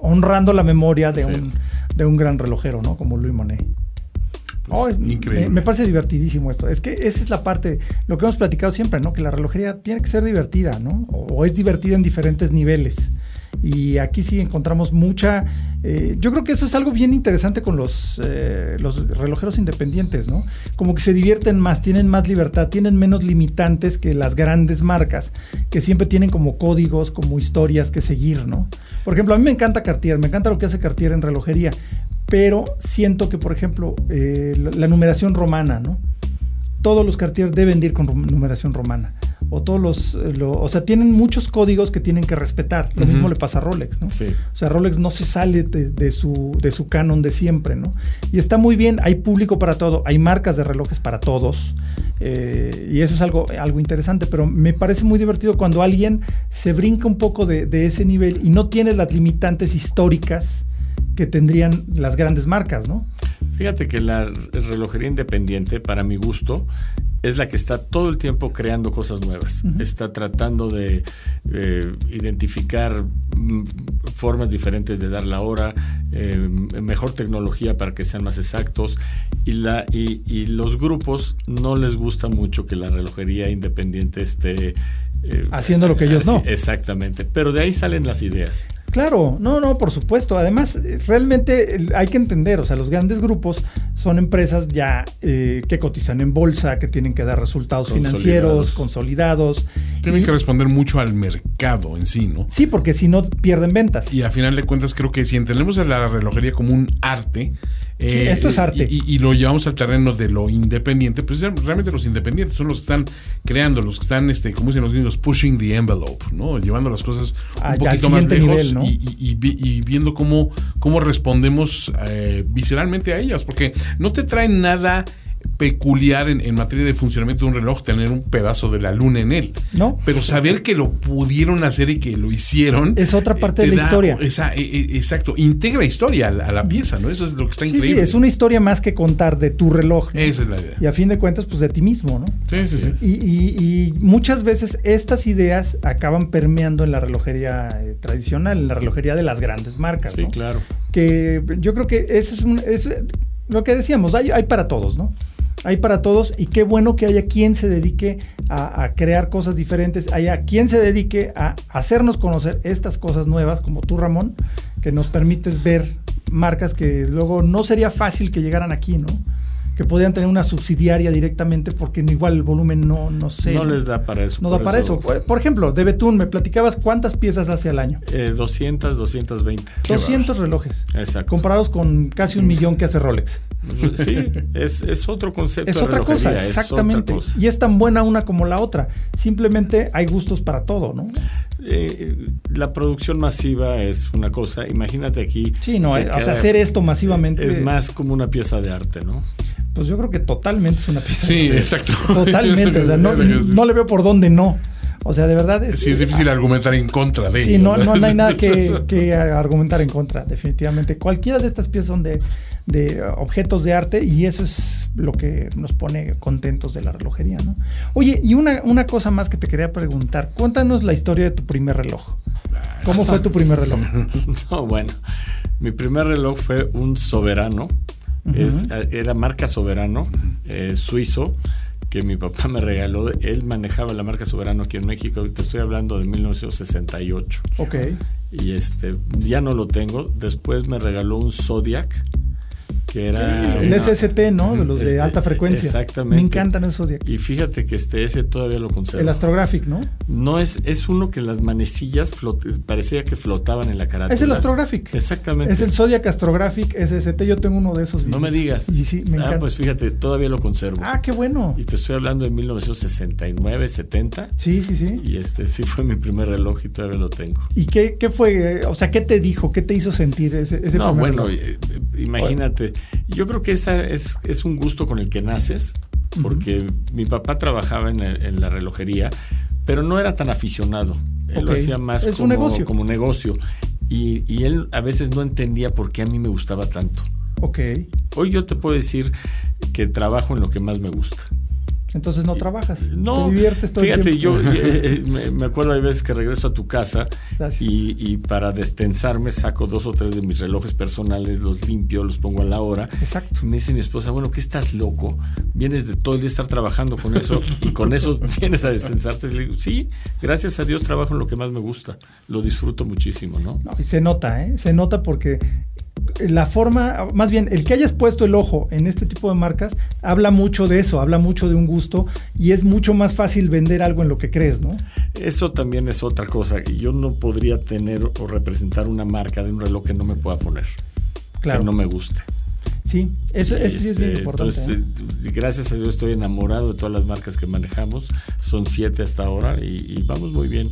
honrando la memoria de, un, de un gran relojero, ¿no? Como Louis Monet. Pues, increíble. Me, parece divertidísimo esto. Es que esa es la parte, lo que hemos platicado siempre, ¿no? Que la relojería tiene que ser divertida, ¿no? o es divertida en diferentes niveles. Y aquí sí encontramos mucha... Eh, yo creo que eso es algo bien interesante con los, eh, los relojeros independientes, ¿no? Como que se divierten más, tienen más libertad, tienen menos limitantes que las grandes marcas, que siempre tienen como códigos, como historias que seguir, ¿no? Por ejemplo, a mí me encanta Cartier, me encanta lo que hace Cartier en relojería, pero siento que, por ejemplo, eh, la numeración romana, ¿no? Todos los Cartier deben ir con numeración romana o todos los, eh, o sea, tienen muchos códigos que tienen que respetar. Lo mismo le pasa a Rolex, ¿no? Sí. O sea, Rolex no se sale de, su, de su canon de siempre, ¿no? Y está muy bien, hay público para todo, hay marcas de relojes para todos, eh, y eso es algo, algo interesante, pero me parece muy divertido cuando alguien se brinca un poco de, de ese nivel y no tiene las limitantes históricas que tendrían las grandes marcas, ¿no? Fíjate que la relojería independiente, para mi gusto, es la que está todo el tiempo creando cosas nuevas. Está tratando de eh, identificar mm, formas diferentes de dar la hora, eh, mejor tecnología para que sean más exactos. Y, la, y, los grupos no les gusta mucho que la relojería independiente esté... Eh, Haciendo lo que ellos no. Exactamente. Pero de ahí salen las ideas. Claro, no, no, por supuesto. Además, realmente hay que entender, o sea, los grandes grupos son empresas ya eh, que cotizan en bolsa, que tienen que dar resultados financieros consolidados. Tienen que responder mucho al mercado en sí, ¿no? Sí, porque si no pierden ventas. Y a final de cuentas creo que si entendemos a la relojería como un arte, eh, esto es arte. Y, lo llevamos al terreno de lo independiente, pues realmente los independientes son los que están creando, los que están, este, como dicen los gringos, pushing the envelope, ¿no? Llevando las cosas un poquito más lejos y, viendo cómo, cómo respondemos eh, visceralmente a ellas, porque no te traen nada peculiar en, materia de funcionamiento de un reloj tener un pedazo de la luna en él. No. Pero saber que lo pudieron hacer y que lo hicieron. Es otra eh, parte de la historia. Esa, e, e, exacto. Integra historia a la, pieza, ¿no? Eso es lo que está increíble. Sí, es una historia más que contar de tu reloj. Esa es la idea. Y a fin de cuentas, pues de ti mismo, ¿no? Sí, sí, sí. Y, muchas veces estas ideas acaban permeando en la relojería eh, tradicional, en la relojería de las grandes marcas. Sí, claro. Que yo creo que eso es, un, lo que decíamos, hay, hay para todos, ¿no? hay para todos y qué bueno que haya quien se dedique a, crear cosas diferentes, haya quien se dedique a hacernos conocer estas cosas nuevas, como tú Ramón, que nos permites ver marcas que luego no sería fácil que llegaran aquí, ¿no? Que podían tener una subsidiaria directamente porque igual el volumen no, no sé. No les da para eso. No da para eso. Por ejemplo, de Betún, me platicabas cuántas piezas hace al año. Eh, 200, 220. 200 relojes. Exacto. Comparados con casi un millón que hace Rolex. Sí, es, es otro concepto. Es otra cosa, exactamente. Y es tan buena una como la otra. Simplemente hay gustos para todo, ¿no? Eh, la producción masiva es una cosa. Imagínate aquí. Sí, no, o sea, hacer esto masivamente. Es más como una pieza de arte, ¿no? Pues yo creo que totalmente es una pieza sí, exacto. Totalmente. O sea, no, no le veo por dónde no. O sea, de verdad. Es, sí, es difícil argumentar en contra de Sí, no, no, hay nada que, que, argumentar en contra, definitivamente. Cualquiera de estas piezas son de, de, objetos de arte y eso es lo que nos pone contentos de la relojería, ¿no? Oye, y una, una cosa más que te quería preguntar. Cuéntanos la historia de tu primer reloj. ¿Cómo fue tu primer reloj? no, bueno, mi primer reloj fue un soberano. Es, era marca soberano, eh, suizo que mi papá me regaló. Él manejaba la marca Soberano aquí en México. Ahorita estoy hablando de 1968. Ok. Y este, ya no lo tengo. Después me regaló un Zodiac que era... El SST, ¿no? De los de este, alta frecuencia. Exactamente. Me encantan esos Y fíjate que este ese todavía lo conservo. El Astrographic, ¿no? No es, es uno que las manecillas parecía que flotaban en la carátula. Es el Astrographic. Exactamente. Es el Zodiac Astrographic SST. Yo tengo uno de esos. No me digas. Y sí, me ah, pues fíjate, todavía lo conservo. Ah, qué bueno. Y te estoy hablando de 1969, 70. Sí, sí, sí. Y este sí fue mi primer reloj y todavía lo tengo. ¿Y qué, qué fue? O sea, ¿qué te dijo? ¿Qué te hizo sentir ese, ese no, bueno, eh, imagínate. Yo creo que esa es, es un gusto con el que naces, porque mi papá trabajaba en, la relojería, pero no era tan aficionado. Él lo hacía más como, un negocio. como negocio. Y, y, él a veces no entendía por qué a mí me gustaba tanto. Ok. Hoy yo te puedo decir que trabajo en lo que más me gusta. Entonces no trabajas. No, te diviertes todo fíjate, el yo eh, eh, me, acuerdo hay veces que regreso a tu casa y, y, para destensarme saco dos o tres de mis relojes personales, los limpio, los pongo a la hora. Exacto. Me dice mi esposa, bueno, ¿qué estás loco? Vienes de todo el día estar trabajando con eso y con eso vienes a destensarte. le digo, sí, gracias a Dios trabajo en lo que más me gusta. Lo disfruto muchísimo, ¿no? no y se nota, ¿eh? Se nota porque la forma, más bien, el que hayas puesto el ojo en este tipo de marcas, habla mucho de eso, habla mucho de un gusto y es mucho más fácil vender algo en lo que crees, ¿no? Eso también es otra cosa. Yo no podría tener o representar una marca de un reloj que no me pueda poner. Claro. Que no me guste. Sí, eso, es bien este, importante. Entonces, ¿eh? gracias a Dios estoy enamorado de todas las marcas que manejamos. Son siete hasta ahora y vamos muy bien.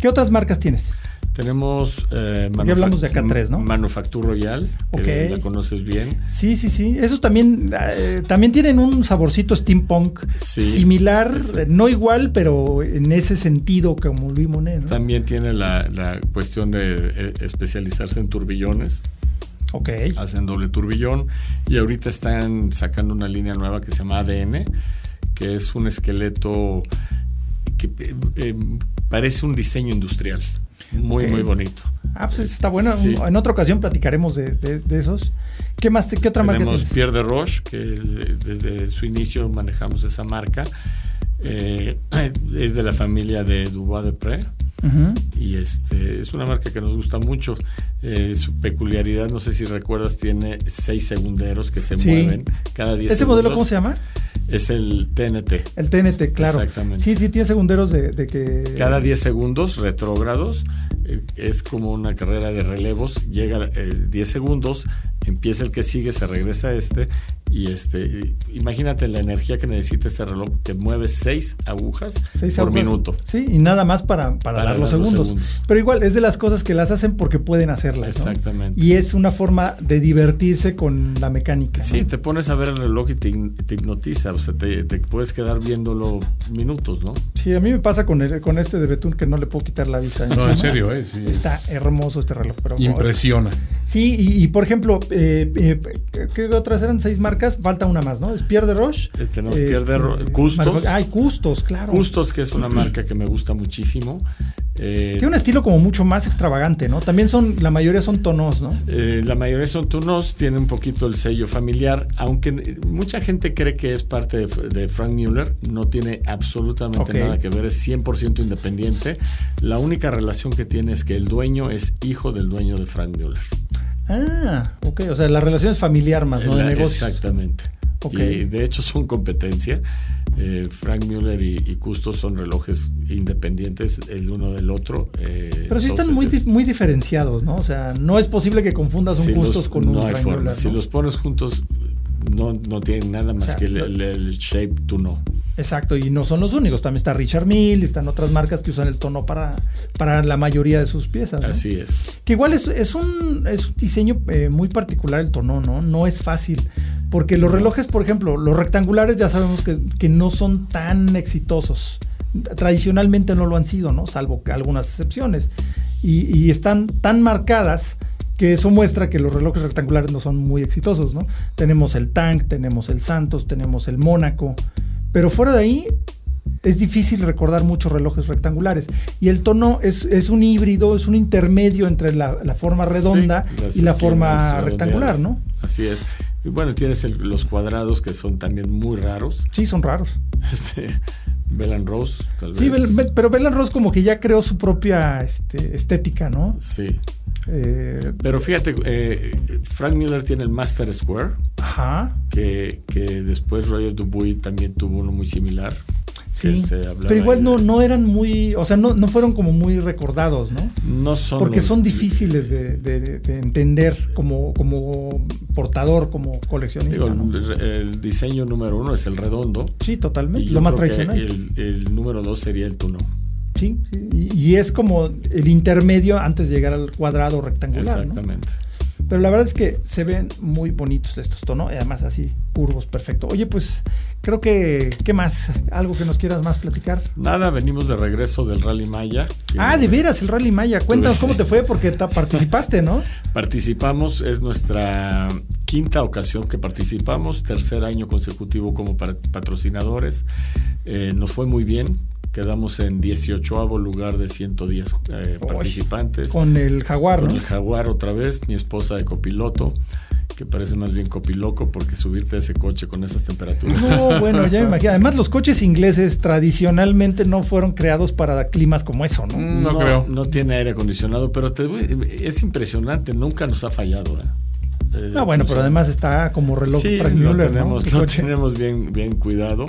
¿Qué otras marcas tienes? Tenemos. Eh, hablamos de acá tres, ¿no? Manufactur Royal, que la conoces bien. Sí, sí, sí. Esos también, eh, también tienen un saborcito steampunk similar, no igual, pero en ese sentido como Louis Monet. ¿no? También tiene la, la cuestión de eh, especializarse en turbillones. Ok. Hacen doble turbillón y ahorita están sacando una línea nueva que se llama ADN, que es un esqueleto que eh, parece un diseño industrial. Muy, muy bonito. Ah, pues está bueno. En otra ocasión platicaremos de, esos. ¿Qué más? ¿Qué otra marca tienes? Pierre de Roche, que desde su inicio manejamos esa marca. Eh, es de la familia de Dubois de Pré. Y este es una marca que nos gusta mucho. Eh, su peculiaridad, no sé si recuerdas, tiene seis segunderos que se mueven cada 10 ¿Ese modelo cómo se llama? Es el TNT. El TNT, claro. Exactamente. Sí, sí, tiene segunderos de, que... Cada 10 segundos retrógrados. Eh, es como una carrera de relevos. Llega 10 eh, segundos, empieza el que sigue, se regresa a este y este imagínate la energía que necesita este reloj que mueve seis agujas por minuto. Sí, y nada más para, para, dar, los, segundos. Pero igual es de las cosas que las hacen porque pueden hacerlas. Exactamente. Y es una forma de divertirse con la mecánica. Sí, te pones a ver el reloj y te, hipnotiza, o sea, te, puedes quedar viéndolo minutos, ¿no? Sí, a mí me pasa con, el, con este de Betún que no le puedo quitar la vista. No, en serio, eh, Está hermoso este reloj. Pero, Impresiona. Sí, y, por ejemplo, eh, eh, ¿qué otras eran? Seis marcas, falta una más, ¿no? Es Pierre de Roche. Este, no, Pierre de Roche. Custos. Ay, Custos, claro. Custos, que es una marca que me gusta muchísimo. Eh, Tiene un estilo como mucho más extravagante, ¿no? También son, la mayoría son tonos, ¿no? Eh, la mayoría son tonos, tiene un poquito el sello familiar, aunque mucha gente cree que es parte de, Frank Mueller, no tiene absolutamente nada que ver, es 100% independiente. La única relación que tiene es que el dueño es hijo del dueño de Frank Mueller. Ah, ok, o sea, la relación es familiar más, no de negocio. Exactamente. Y de hecho son competencia. Eh, Frank Mueller y, y son relojes independientes el uno del otro. Eh, Pero sí están muy, muy diferenciados, ¿no? O sea, no es posible que confundas un Custos con un Frank Mueller. Si los pones juntos, no, no tienen nada más que el, shape, tú no. Exacto, y no son los únicos. También está Richard Mille, están otras marcas que usan el tono para, para la mayoría de sus piezas. Así es. Que igual es, es, un, es un diseño eh, muy particular el tono, ¿no? No es fácil. Porque los relojes, por ejemplo, los rectangulares ya sabemos que, que no son tan exitosos. Tradicionalmente no lo han sido, ¿no? Salvo algunas excepciones. Y, y están tan marcadas que eso muestra que los relojes rectangulares no son muy exitosos, ¿no? Tenemos el Tank, tenemos el Santos, tenemos el Mónaco, pero fuera de ahí es difícil recordar muchos relojes rectangulares. Y el tono es, es un híbrido, es un intermedio entre la, forma redonda y la forma rectangular, ¿no? Así es. Y bueno, tienes los cuadrados que son también muy raros. Sí, son raros. Este, Bellan Rose, tal vez. Sí, pero Bellan Rose como que ya creó su propia este, estética, ¿no? Sí. Eh, Pero fíjate, eh, Frank Miller tiene el Master Square. Ajá. Que, que después Roger Dubuis también tuvo uno muy similar. Sí, pero igual no, no eran muy, o sea, no, no fueron como muy recordados, ¿no? No son. Porque son difíciles de, entender como, como portador, como coleccionista. el, diseño número uno es el redondo. Sí, totalmente, lo más tradicional. El, el, número dos sería el tuno. Sí, Y, es como el intermedio antes de llegar al cuadrado rectangular. Exactamente. Pero la verdad es que se ven muy bonitos estos tonos, y además así, curvos, perfecto. Oye, pues creo que, ¿qué más? ¿Algo que nos quieras más platicar? Nada, venimos de regreso del Rally Maya. Ah, de veras, el Rally Maya. Cuéntanos cómo te fue, porque participaste, ¿no? Participamos, es nuestra quinta ocasión que participamos, tercer año consecutivo como patrocinadores. Eh, nos fue muy bien, Quedamos en 18 lugar de 110 eh, participantes. Con el Jaguar, Con el Jaguar otra vez, mi esposa de copiloto que parece más bien copiloco porque subirte a ese coche con esas temperaturas. No, bueno, ya me imagino. Además, los coches ingleses tradicionalmente no fueron creados para climas como eso, ¿no? Mm, no, creo. No tiene aire acondicionado, pero te, es impresionante, nunca nos ha fallado. ¿eh? no, eh, bueno, pero además está como reloj sí, lo tenemos, lo tenemos bien, bien cuidado.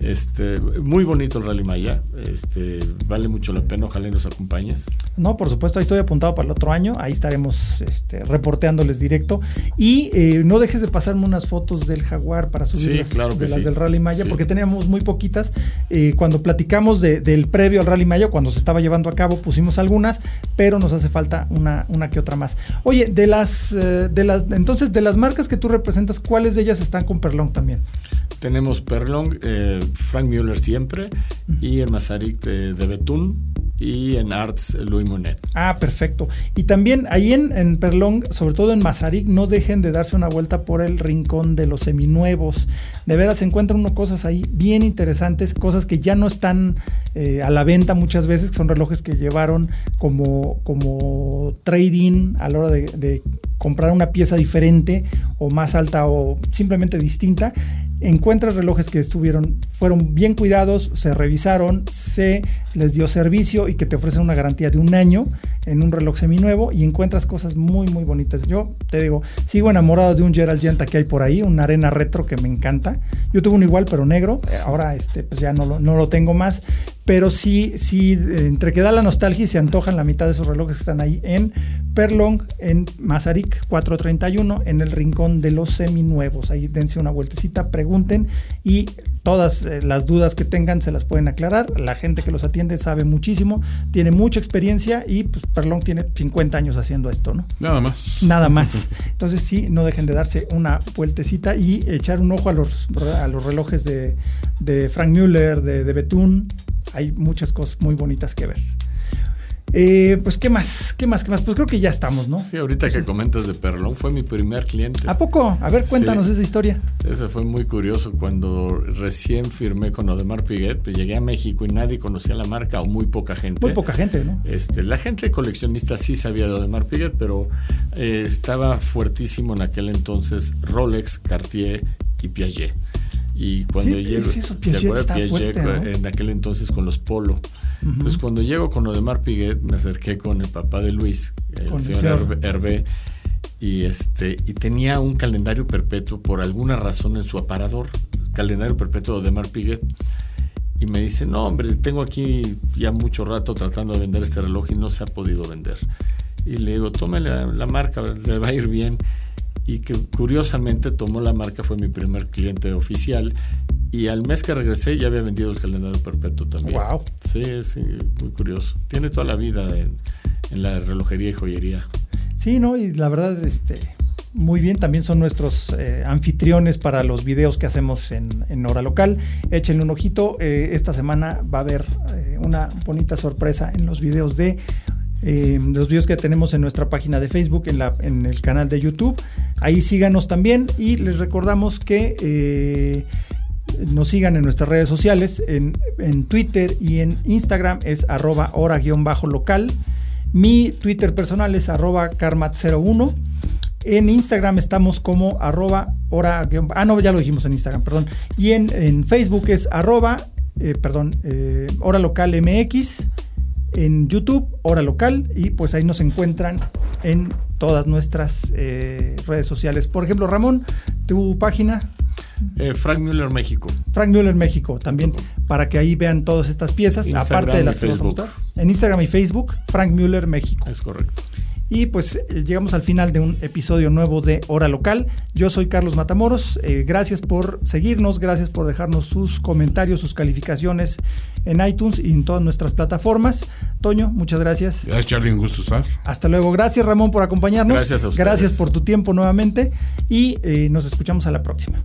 Este, muy bonito el Rally Maya. Este, vale mucho la pena. Ojalá nos acompañes. No, por supuesto, ahí estoy apuntado para el otro año. Ahí estaremos este, reporteándoles directo. Y eh, no dejes de pasarme unas fotos del Jaguar para subirlas sí, claro de las del Rally Maya, porque teníamos muy poquitas. Eh, cuando platicamos del previo al Rally Maya, cuando se estaba llevando a cabo, pusimos algunas, pero nos hace falta una, una que otra más. Oye, de las, eh, de las, entonces, de las marcas que tú representas, ¿cuáles de ellas están con Perlong también? Tenemos Perlong, Frank Mueller siempre, y en Masaryk de, de Betún, y en Arts Louis Monet. Ah, perfecto. Y también ahí en, en Perlong, sobre todo en Mazarik, no dejen de darse una vuelta por el rincón de los seminuevos. De veras se encuentran unas cosas ahí bien interesantes, cosas que ya no están eh, a la venta muchas veces, que son relojes que llevaron como, como trading a la hora de, de comprar una pieza diferente o más alta o simplemente distinta encuentras relojes que estuvieron, fueron bien cuidados, se revisaron, se les dio servicio y que te ofrecen una garantía de un año en un reloj seminuevo y encuentras cosas muy muy bonitas. Yo te digo, sigo enamorado de un Gerald Genta que hay por ahí, una arena retro que me encanta. Yo tuve uno igual pero negro, ahora este pues ya no lo, no lo tengo más, pero sí, sí, entre que da la nostalgia y se antojan la mitad de esos relojes que están ahí en Perlong, en Mazarik 431, en el rincón de los seminuevos. Ahí dense una vueltecita, pregunten y todas eh, las dudas que tengan se las pueden aclarar. La gente que los atiende sabe muchísimo, tiene mucha experiencia y pues Perlong tiene 50 años haciendo esto, ¿no? Nada más. Nada más. Entonces sí, no dejen de darse una vueltecita y echar un ojo a los, a los relojes de, Frank Müller, de, de Betún hay muchas cosas muy bonitas que ver. Eh, pues, ¿qué más? ¿Qué más? ¿Qué más? Pues creo que ya estamos, ¿no? Sí, ahorita que comentas de Perlón, fue mi primer cliente. ¿A poco? A ver, cuéntanos esa historia. Ese fue muy curioso. Cuando recién firmé con Odemar Piguet, pues llegué a México y nadie conocía la marca, o muy poca gente. Muy poca gente, ¿no? Este, la gente coleccionista sí sabía de Odemar Piguet, pero eh, estaba fuertísimo en aquel entonces Rolex, Cartier y Piaget. Y cuando llego, en aquel entonces con los Polo. Entonces cuando llego con Odemar Piguet, me acerqué con el papá de Luis, el señor Hervé, y este y tenía un calendario perpetuo por alguna razón en su aparador, calendario perpetuo de Mar Piguet. Y me dice, no, hombre, tengo aquí ya mucho rato tratando de vender este reloj y no se ha podido vender. Y le digo, tome la, marca, le va a ir bien. Y que curiosamente tomó la marca, fue mi primer cliente oficial. Y al mes que regresé ya había vendido el calendario perpetuo también. Wow. Sí, sí, muy curioso. Tiene toda la vida en, en la relojería y joyería. Sí, no, y la verdad, este, muy bien, también son nuestros eh, anfitriones para los videos que hacemos en, Hora Local. Échenle un ojito, eh, esta semana va a haber eh, una bonita sorpresa en los videos de los videos que tenemos en nuestra página de Facebook, en, la, en el canal de YouTube. Ahí síganos también y les recordamos que nos sigan en nuestras redes sociales, en, en Twitter y en Instagram es arroba hora-local. Mi Twitter personal es arroba karmat01. En Instagram estamos como arroba hora. Ah, no, ya lo dijimos en Instagram, perdón. Y en, Facebook es arroba, eh, perdón, eh, hora local MX. En YouTube, hora local. Y pues ahí nos encuentran en todas nuestras eh, redes sociales. Por ejemplo, Ramón, tu página. Eh, Frank Müller México. Frank Müller México, también para que ahí vean todas estas piezas, aparte de las que. En Instagram y Facebook, Frank Müller México. Es correcto. Y pues eh, llegamos al final de un episodio nuevo de Hora Local. Yo soy Carlos Matamoros. Eh, gracias por seguirnos, gracias por dejarnos sus comentarios, sus calificaciones en iTunes y en todas nuestras plataformas. Toño, muchas gracias. Gracias, Charlie, un gusto estar. Hasta luego. Gracias, Ramón, por acompañarnos. Gracias a ustedes. Gracias por tu tiempo nuevamente y eh, nos escuchamos a la próxima.